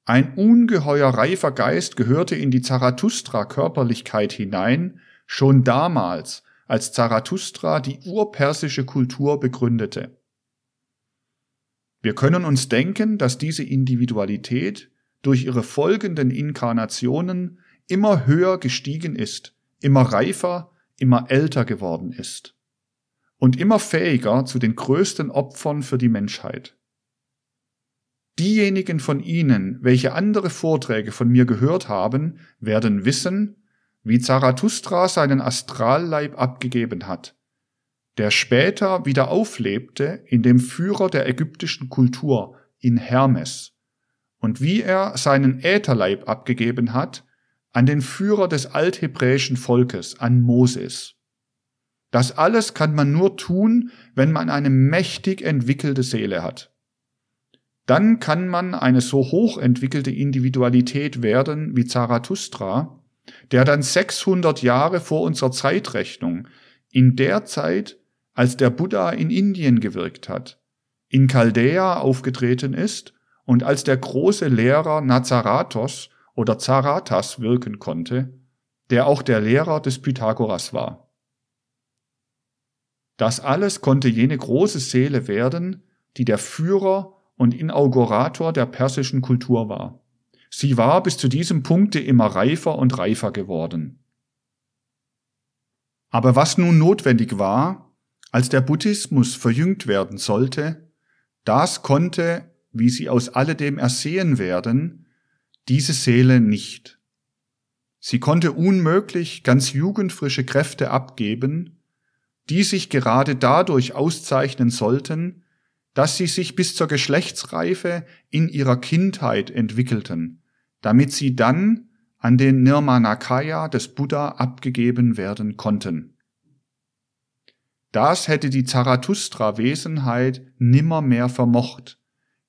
Ein ungeheuer reifer Geist gehörte in die Zarathustra-Körperlichkeit hinein, schon damals, als Zarathustra die urpersische Kultur begründete. Wir können uns denken, dass diese Individualität durch ihre folgenden Inkarnationen immer höher gestiegen ist, immer reifer, immer älter geworden ist und immer fähiger zu den größten Opfern für die Menschheit. Diejenigen von Ihnen, welche andere Vorträge von mir gehört haben, werden wissen, wie Zarathustra seinen Astralleib abgegeben hat, der später wieder auflebte in dem Führer der ägyptischen Kultur, in Hermes, und wie er seinen Ätherleib abgegeben hat an den Führer des althebräischen Volkes, an Moses. Das alles kann man nur tun, wenn man eine mächtig entwickelte Seele hat. Dann kann man eine so hoch entwickelte Individualität werden wie Zarathustra, der dann 600 Jahre vor unserer Zeitrechnung, in der Zeit, als der Buddha in Indien gewirkt hat, in Chaldea aufgetreten ist und als der große Lehrer Nazarathos oder Zarathas wirken konnte, der auch der Lehrer des Pythagoras war. Das alles konnte jene große Seele werden, die der Führer und Inaugurator der persischen Kultur war. Sie war bis zu diesem Punkte immer reifer und reifer geworden. Aber was nun notwendig war, als der Buddhismus verjüngt werden sollte, das konnte, wie Sie aus alledem ersehen werden, diese Seele nicht. Sie konnte unmöglich ganz jugendfrische Kräfte abgeben, die sich gerade dadurch auszeichnen sollten, dass sie sich bis zur Geschlechtsreife in ihrer Kindheit entwickelten, damit sie dann an den Nirmanakaya des Buddha abgegeben werden konnten. Das hätte die Zarathustra-Wesenheit nimmermehr vermocht,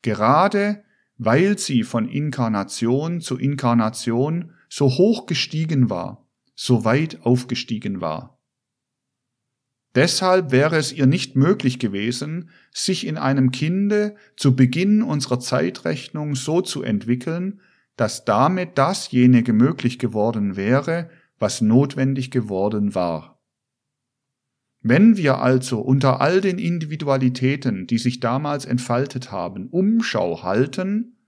gerade weil sie von Inkarnation zu Inkarnation so hoch gestiegen war, so weit aufgestiegen war. Deshalb wäre es ihr nicht möglich gewesen, sich in einem Kinde zu Beginn unserer Zeitrechnung so zu entwickeln, dass damit dasjenige möglich geworden wäre, was notwendig geworden war. Wenn wir also unter all den Individualitäten, die sich damals entfaltet haben, Umschau halten,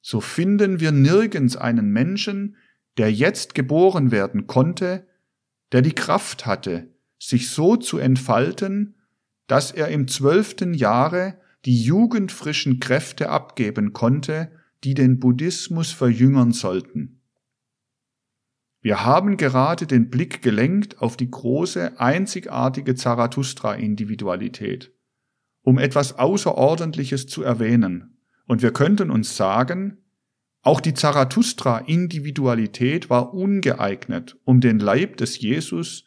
so finden wir nirgends einen Menschen, der jetzt geboren werden konnte, der die Kraft hatte, sich so zu entfalten, dass er im zwölften Jahre die jugendfrischen Kräfte abgeben konnte, die den Buddhismus verjüngern sollten. Wir haben gerade den Blick gelenkt auf die große, einzigartige Zarathustra-Individualität, um etwas Außerordentliches zu erwähnen, und wir könnten uns sagen, auch die Zarathustra-Individualität war ungeeignet, um den Leib des Jesus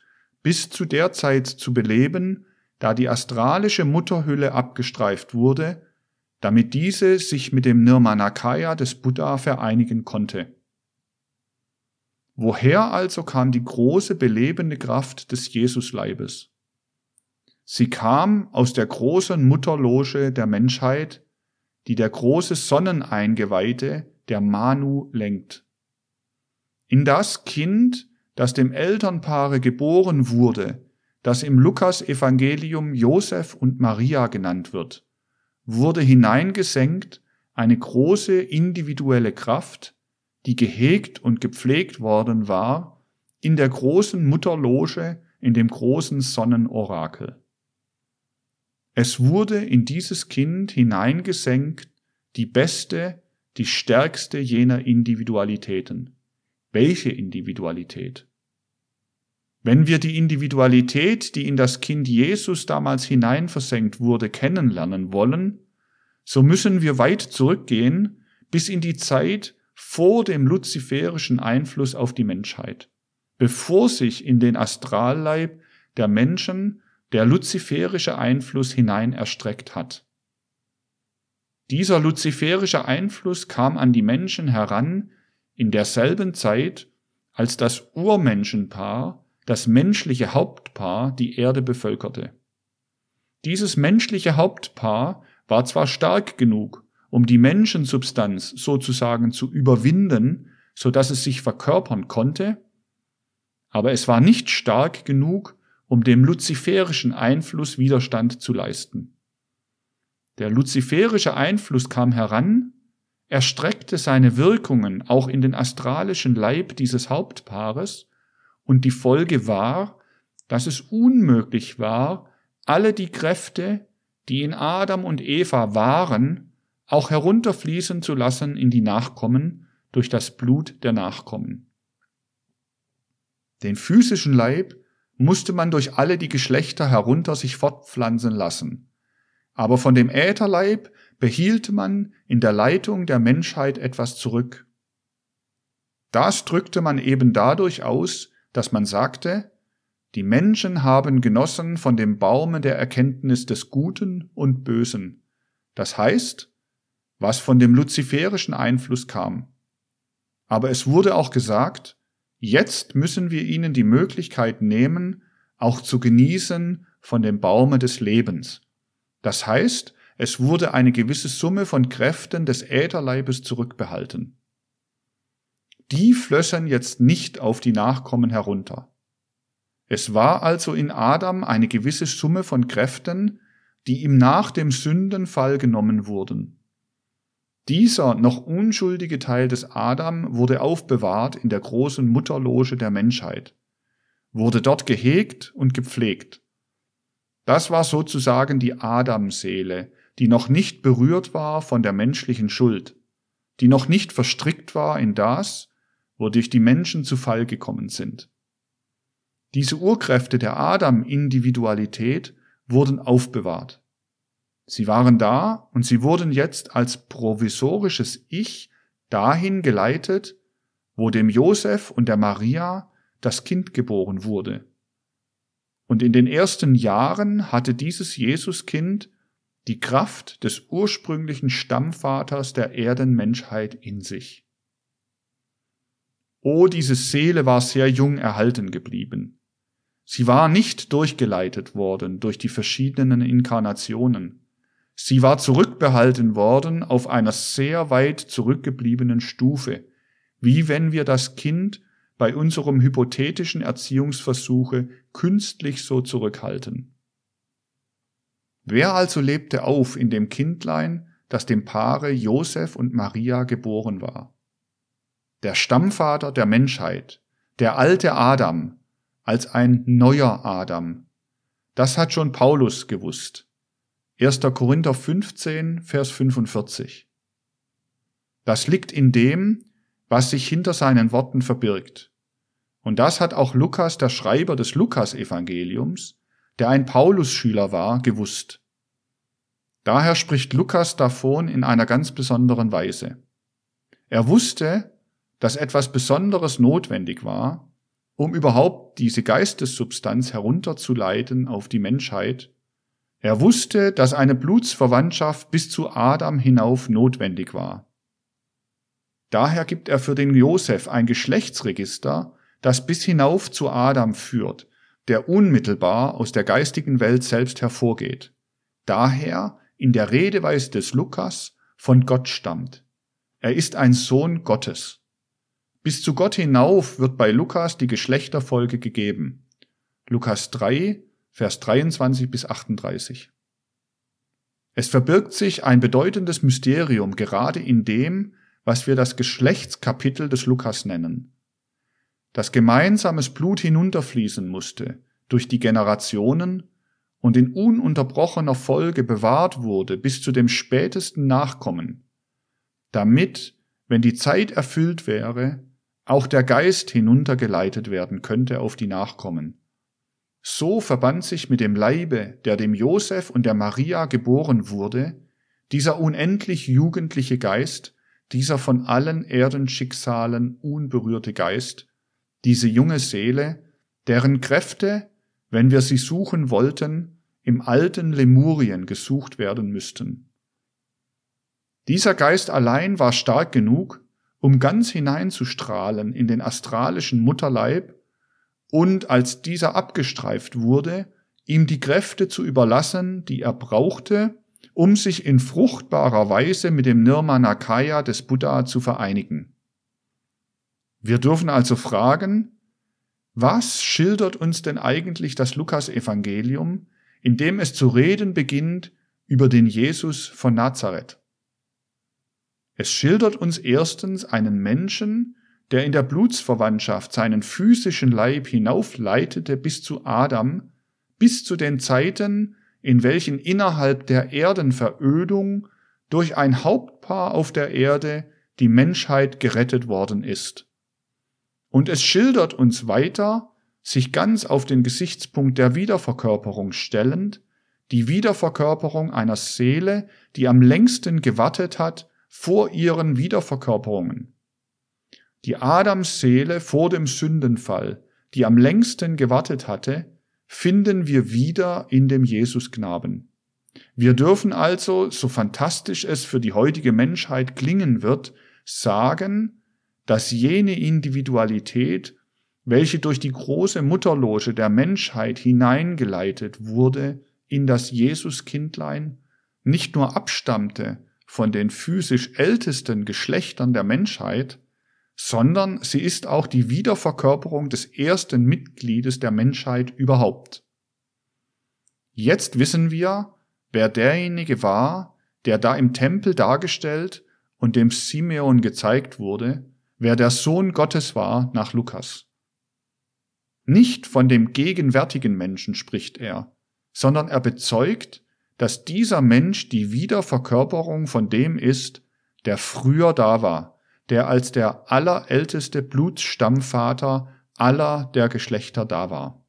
bis zu der Zeit zu beleben, da die astralische Mutterhülle abgestreift wurde, damit diese sich mit dem Nirmanakaya des Buddha vereinigen konnte. Woher also kam die große belebende Kraft des Jesusleibes? Sie kam aus der großen Mutterloge der Menschheit, die der große Sonneneingeweihte, der Manu, lenkt. In das Kind das dem Elternpaare geboren wurde, das im Lukas-Evangelium Josef und Maria genannt wird, wurde hineingesenkt eine große individuelle Kraft, die gehegt und gepflegt worden war in der großen Mutterloge in dem großen Sonnenorakel. Es wurde in dieses Kind hineingesenkt die beste, die stärkste jener Individualitäten. Welche Individualität? Wenn wir die Individualität, die in das Kind Jesus damals hineinversenkt wurde, kennenlernen wollen, so müssen wir weit zurückgehen bis in die Zeit vor dem luziferischen Einfluss auf die Menschheit, bevor sich in den Astralleib der Menschen der luziferische Einfluss hinein erstreckt hat. Dieser luziferische Einfluss kam an die Menschen heran in derselben Zeit, als das Urmenschenpaar, das menschliche Hauptpaar, die Erde bevölkerte. Dieses menschliche Hauptpaar war zwar stark genug, um die Menschensubstanz sozusagen zu überwinden, so dass es sich verkörpern konnte, aber es war nicht stark genug, um dem luziferischen Einfluss Widerstand zu leisten. Der luziferische Einfluss kam heran er streckte seine Wirkungen auch in den astralischen Leib dieses Hauptpaares, und die Folge war, dass es unmöglich war, alle die Kräfte, die in Adam und Eva waren, auch herunterfließen zu lassen in die Nachkommen durch das Blut der Nachkommen. Den physischen Leib musste man durch alle die Geschlechter herunter sich fortpflanzen lassen. Aber von dem Ätherleib behielt man in der Leitung der Menschheit etwas zurück. Das drückte man eben dadurch aus, dass man sagte, die Menschen haben genossen von dem Baume der Erkenntnis des Guten und Bösen, das heißt, was von dem luziferischen Einfluss kam. Aber es wurde auch gesagt, jetzt müssen wir ihnen die Möglichkeit nehmen, auch zu genießen von dem Baume des Lebens. Das heißt, es wurde eine gewisse Summe von Kräften des Ätherleibes zurückbehalten. Die flössen jetzt nicht auf die Nachkommen herunter. Es war also in Adam eine gewisse Summe von Kräften, die ihm nach dem Sündenfall genommen wurden. Dieser noch unschuldige Teil des Adam wurde aufbewahrt in der großen Mutterloge der Menschheit, wurde dort gehegt und gepflegt. Das war sozusagen die Adamseele, die noch nicht berührt war von der menschlichen Schuld, die noch nicht verstrickt war in das, wodurch die Menschen zu Fall gekommen sind. Diese Urkräfte der Adam-Individualität wurden aufbewahrt. Sie waren da und sie wurden jetzt als provisorisches Ich dahin geleitet, wo dem Josef und der Maria das Kind geboren wurde. Und in den ersten Jahren hatte dieses Jesuskind die Kraft des ursprünglichen Stammvaters der Erdenmenschheit in sich. Oh, diese Seele war sehr jung erhalten geblieben. Sie war nicht durchgeleitet worden durch die verschiedenen Inkarnationen. Sie war zurückbehalten worden auf einer sehr weit zurückgebliebenen Stufe, wie wenn wir das Kind bei unserem hypothetischen Erziehungsversuche künstlich so zurückhalten. Wer also lebte auf in dem Kindlein, das dem Paare Josef und Maria geboren war? Der Stammvater der Menschheit, der alte Adam, als ein neuer Adam. Das hat schon Paulus gewusst. 1. Korinther 15, Vers 45. Das liegt in dem, was sich hinter seinen Worten verbirgt. Und das hat auch Lukas, der Schreiber des Lukas-Evangeliums, der ein Paulus-Schüler war, gewusst. Daher spricht Lukas davon in einer ganz besonderen Weise. Er wusste, dass etwas Besonderes notwendig war, um überhaupt diese Geistessubstanz herunterzuleiten auf die Menschheit er wusste, dass eine Blutsverwandtschaft bis zu Adam hinauf notwendig war. Daher gibt er für den Josef ein Geschlechtsregister, das bis hinauf zu Adam führt, der unmittelbar aus der geistigen Welt selbst hervorgeht. Daher in der Redeweise des Lukas von Gott stammt. Er ist ein Sohn Gottes. Bis zu Gott hinauf wird bei Lukas die Geschlechterfolge gegeben. Lukas 3, Vers 23 bis 38. Es verbirgt sich ein bedeutendes Mysterium gerade in dem, was wir das Geschlechtskapitel des Lukas nennen. Das gemeinsames Blut hinunterfließen musste durch die Generationen und in ununterbrochener Folge bewahrt wurde bis zu dem spätesten Nachkommen, damit, wenn die Zeit erfüllt wäre, auch der Geist hinuntergeleitet werden könnte auf die Nachkommen. So verband sich mit dem Leibe, der dem Josef und der Maria geboren wurde, dieser unendlich jugendliche Geist, dieser von allen Erdenschicksalen unberührte Geist, diese junge Seele, deren Kräfte, wenn wir sie suchen wollten, im alten Lemurien gesucht werden müssten. Dieser Geist allein war stark genug, um ganz hineinzustrahlen in den astralischen Mutterleib und als dieser abgestreift wurde, ihm die Kräfte zu überlassen, die er brauchte, um sich in fruchtbarer Weise mit dem Nirmanakaya des Buddha zu vereinigen. Wir dürfen also fragen, was schildert uns denn eigentlich das Lukas-Evangelium, in dem es zu reden beginnt über den Jesus von Nazareth? Es schildert uns erstens einen Menschen, der in der Blutsverwandtschaft seinen physischen Leib hinaufleitete bis zu Adam, bis zu den Zeiten, in welchen innerhalb der Erdenverödung durch ein Hauptpaar auf der Erde die Menschheit gerettet worden ist. Und es schildert uns weiter, sich ganz auf den Gesichtspunkt der Wiederverkörperung stellend, die Wiederverkörperung einer Seele, die am längsten gewartet hat vor ihren Wiederverkörperungen die Adams Seele vor dem Sündenfall, die am längsten gewartet hatte, finden wir wieder in dem Jesusknaben. Wir dürfen also, so fantastisch es für die heutige Menschheit klingen wird, sagen, dass jene Individualität, welche durch die große Mutterloge der Menschheit hineingeleitet wurde in das Jesuskindlein, nicht nur abstammte von den physisch ältesten Geschlechtern der Menschheit, sondern sie ist auch die Wiederverkörperung des ersten Mitgliedes der Menschheit überhaupt. Jetzt wissen wir, wer derjenige war, der da im Tempel dargestellt und dem Simeon gezeigt wurde, wer der Sohn Gottes war nach Lukas. Nicht von dem gegenwärtigen Menschen spricht er, sondern er bezeugt, dass dieser Mensch die Wiederverkörperung von dem ist, der früher da war, der als der allerälteste Blutsstammvater aller der Geschlechter da war.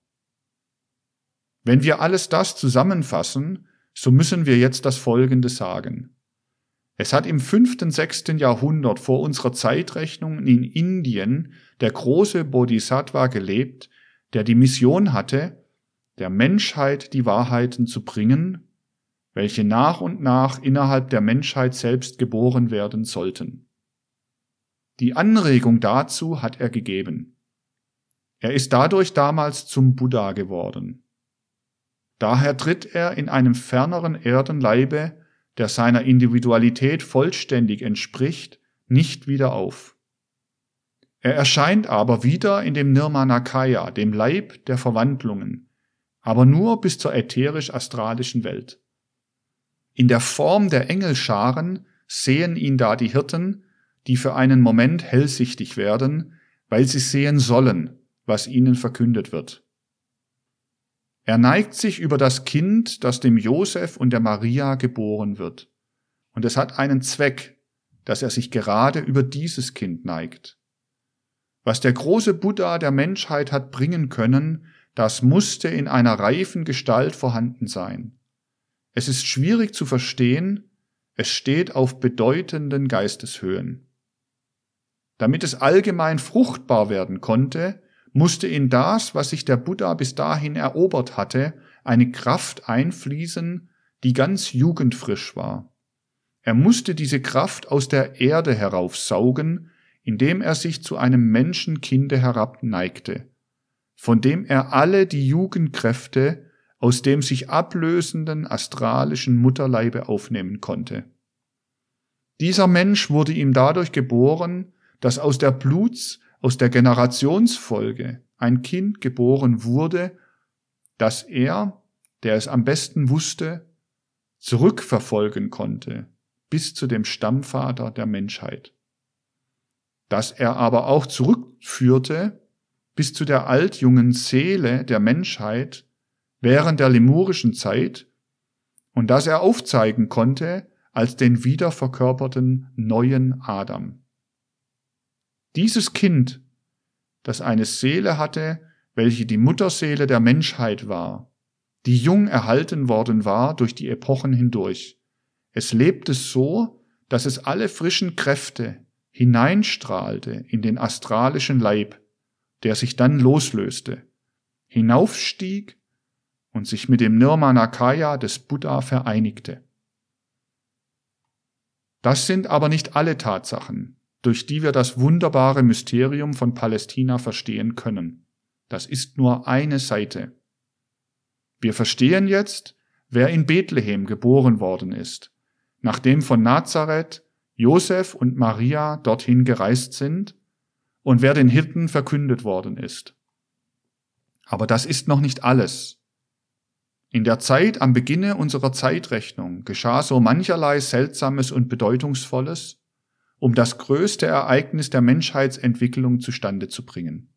Wenn wir alles das zusammenfassen, so müssen wir jetzt das Folgende sagen. Es hat im fünften, sechsten Jahrhundert vor unserer Zeitrechnung in Indien der große Bodhisattva gelebt, der die Mission hatte, der Menschheit die Wahrheiten zu bringen, welche nach und nach innerhalb der Menschheit selbst geboren werden sollten. Die Anregung dazu hat er gegeben. Er ist dadurch damals zum Buddha geworden. Daher tritt er in einem ferneren Erdenleibe der seiner Individualität vollständig entspricht, nicht wieder auf. Er erscheint aber wieder in dem Nirmanakaya, dem Leib der Verwandlungen, aber nur bis zur ätherisch-astralischen Welt. In der Form der Engelscharen sehen ihn da die Hirten, die für einen Moment hellsichtig werden, weil sie sehen sollen, was ihnen verkündet wird. Er neigt sich über das Kind, das dem Josef und der Maria geboren wird. Und es hat einen Zweck, dass er sich gerade über dieses Kind neigt. Was der große Buddha der Menschheit hat bringen können, das musste in einer reifen Gestalt vorhanden sein. Es ist schwierig zu verstehen, es steht auf bedeutenden Geisteshöhen. Damit es allgemein fruchtbar werden konnte, musste in das, was sich der Buddha bis dahin erobert hatte, eine Kraft einfließen, die ganz jugendfrisch war. Er musste diese Kraft aus der Erde heraufsaugen, indem er sich zu einem Menschenkinde herabneigte, von dem er alle die Jugendkräfte aus dem sich ablösenden astralischen Mutterleibe aufnehmen konnte. Dieser Mensch wurde ihm dadurch geboren, dass aus der Bluts- aus der Generationsfolge ein Kind geboren wurde, das er, der es am besten wusste, zurückverfolgen konnte bis zu dem Stammvater der Menschheit. Dass er aber auch zurückführte bis zu der altjungen Seele der Menschheit während der lemurischen Zeit und dass er aufzeigen konnte als den wiederverkörperten neuen Adam. Dieses Kind, das eine Seele hatte, welche die Mutterseele der Menschheit war, die jung erhalten worden war durch die Epochen hindurch. Es lebte so, dass es alle frischen Kräfte hineinstrahlte in den astralischen Leib, der sich dann loslöste, hinaufstieg und sich mit dem Nirmanakaya des Buddha vereinigte. Das sind aber nicht alle Tatsachen, durch die wir das wunderbare Mysterium von Palästina verstehen können. Das ist nur eine Seite. Wir verstehen jetzt, wer in Bethlehem geboren worden ist, nachdem von Nazareth Josef und Maria dorthin gereist sind und wer den Hirten verkündet worden ist. Aber das ist noch nicht alles. In der Zeit am Beginne unserer Zeitrechnung geschah so mancherlei Seltsames und Bedeutungsvolles, um das größte Ereignis der Menschheitsentwicklung zustande zu bringen.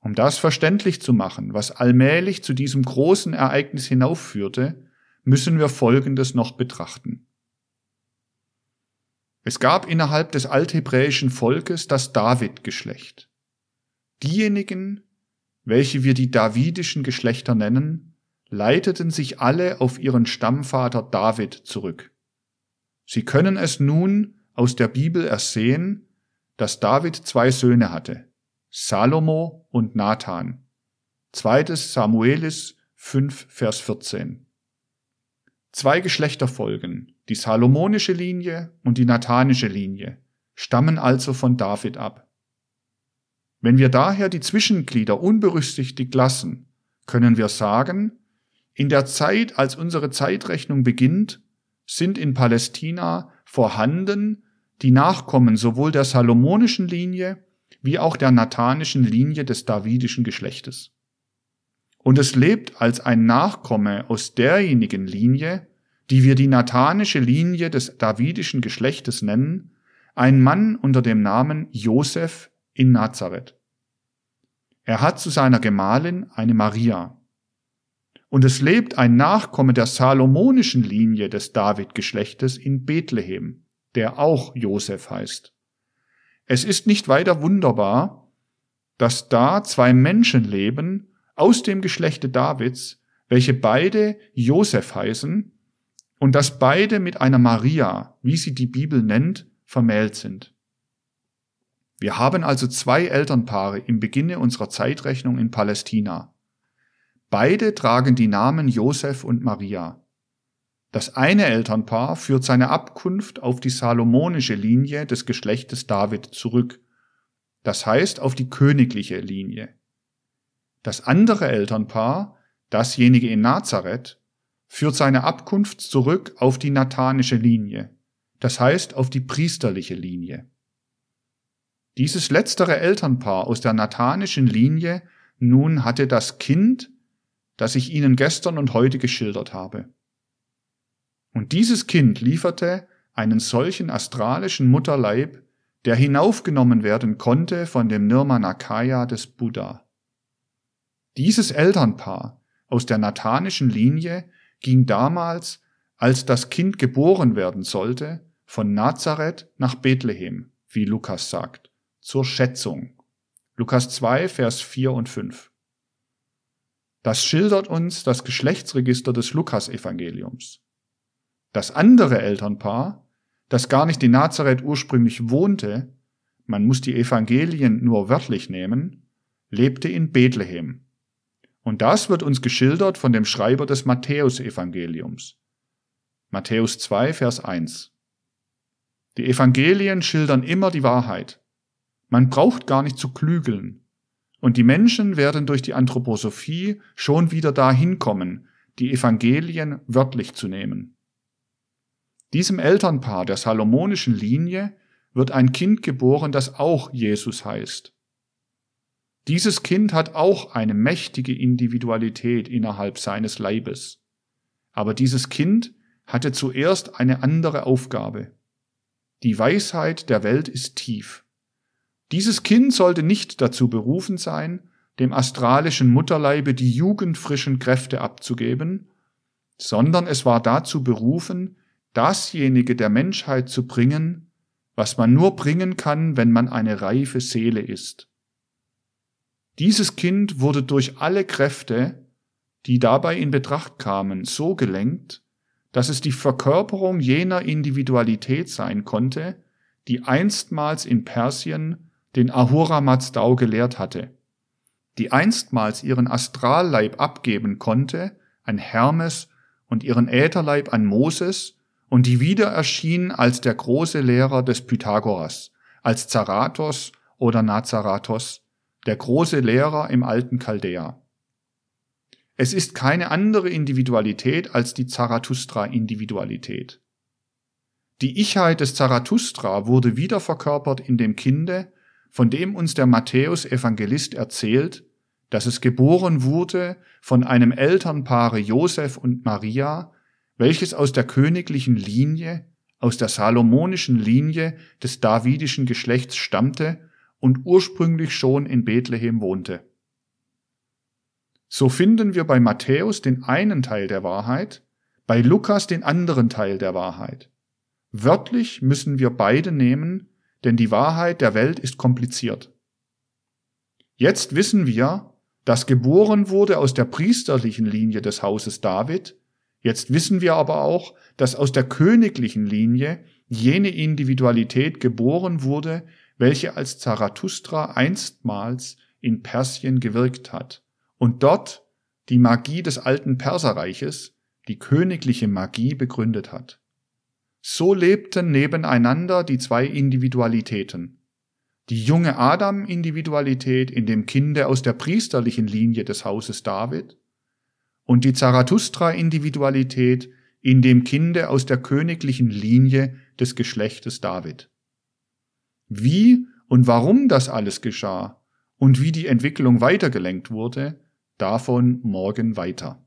Um das verständlich zu machen, was allmählich zu diesem großen Ereignis hinaufführte, müssen wir Folgendes noch betrachten. Es gab innerhalb des althebräischen Volkes das David-Geschlecht. Diejenigen, welche wir die davidischen Geschlechter nennen, leiteten sich alle auf ihren Stammvater David zurück. Sie können es nun aus der Bibel ersehen, dass David zwei Söhne hatte, Salomo und Nathan. Zweites Samuelis 5, Vers 14. Zwei Geschlechterfolgen, die salomonische Linie und die nathanische Linie, stammen also von David ab. Wenn wir daher die Zwischenglieder unberücksichtigt lassen, können wir sagen, in der Zeit, als unsere Zeitrechnung beginnt, sind in Palästina vorhanden die Nachkommen sowohl der salomonischen Linie wie auch der nathanischen Linie des davidischen Geschlechtes. Und es lebt als ein Nachkomme aus derjenigen Linie, die wir die nathanische Linie des davidischen Geschlechtes nennen, ein Mann unter dem Namen Josef in Nazareth. Er hat zu seiner Gemahlin eine Maria. Und es lebt ein Nachkomme der salomonischen Linie des David-Geschlechtes in Bethlehem, der auch Josef heißt. Es ist nicht weiter wunderbar, dass da zwei Menschen leben aus dem Geschlechte Davids, welche beide Josef heißen und dass beide mit einer Maria, wie sie die Bibel nennt, vermählt sind. Wir haben also zwei Elternpaare im Beginne unserer Zeitrechnung in Palästina. Beide tragen die Namen Josef und Maria. Das eine Elternpaar führt seine Abkunft auf die salomonische Linie des Geschlechtes David zurück, das heißt auf die königliche Linie. Das andere Elternpaar, dasjenige in Nazareth, führt seine Abkunft zurück auf die nathanische Linie, das heißt auf die priesterliche Linie. Dieses letztere Elternpaar aus der nathanischen Linie nun hatte das Kind, das ich Ihnen gestern und heute geschildert habe. Und dieses Kind lieferte einen solchen astralischen Mutterleib, der hinaufgenommen werden konnte von dem Nirmanakaya des Buddha. Dieses Elternpaar aus der nathanischen Linie ging damals, als das Kind geboren werden sollte, von Nazareth nach Bethlehem, wie Lukas sagt, zur Schätzung. Lukas 2, Vers 4 und 5. Das schildert uns das Geschlechtsregister des Lukas-Evangeliums. Das andere Elternpaar, das gar nicht in Nazareth ursprünglich wohnte, man muss die Evangelien nur wörtlich nehmen, lebte in Bethlehem. Und das wird uns geschildert von dem Schreiber des Matthäusevangeliums. Matthäus 2, Vers 1. Die Evangelien schildern immer die Wahrheit. Man braucht gar nicht zu klügeln. Und die Menschen werden durch die Anthroposophie schon wieder dahin kommen, die Evangelien wörtlich zu nehmen. Diesem Elternpaar der salomonischen Linie wird ein Kind geboren, das auch Jesus heißt. Dieses Kind hat auch eine mächtige Individualität innerhalb seines Leibes. Aber dieses Kind hatte zuerst eine andere Aufgabe. Die Weisheit der Welt ist tief. Dieses Kind sollte nicht dazu berufen sein, dem astralischen Mutterleibe die jugendfrischen Kräfte abzugeben, sondern es war dazu berufen, dasjenige der Menschheit zu bringen, was man nur bringen kann, wenn man eine reife Seele ist. Dieses Kind wurde durch alle Kräfte, die dabei in Betracht kamen, so gelenkt, dass es die Verkörperung jener Individualität sein konnte, die einstmals in Persien den Ahura Mazdau gelehrt hatte, die einstmals ihren Astralleib abgeben konnte an Hermes und ihren Ätherleib an Moses und die wieder erschien als der große Lehrer des Pythagoras, als Zarathos oder Nazarathos, der große Lehrer im alten Chaldea. Es ist keine andere Individualität als die Zarathustra-Individualität. Die Ichheit des Zarathustra wurde wieder verkörpert in dem Kinde, von dem uns der Matthäus-Evangelist erzählt, dass es geboren wurde von einem Elternpaare Josef und Maria, welches aus der königlichen Linie, aus der salomonischen Linie des davidischen Geschlechts stammte und ursprünglich schon in Bethlehem wohnte. So finden wir bei Matthäus den einen Teil der Wahrheit, bei Lukas den anderen Teil der Wahrheit. Wörtlich müssen wir beide nehmen, denn die Wahrheit der Welt ist kompliziert. Jetzt wissen wir, dass geboren wurde aus der priesterlichen Linie des Hauses David, Jetzt wissen wir aber auch, dass aus der königlichen Linie jene Individualität geboren wurde, welche als Zarathustra einstmals in Persien gewirkt hat und dort die Magie des alten Perserreiches, die königliche Magie begründet hat. So lebten nebeneinander die zwei Individualitäten. Die junge Adam-Individualität in dem Kinde aus der priesterlichen Linie des Hauses David und die Zarathustra-Individualität in dem Kinde aus der königlichen Linie des Geschlechtes David. Wie und warum das alles geschah und wie die Entwicklung weitergelenkt wurde, davon morgen weiter.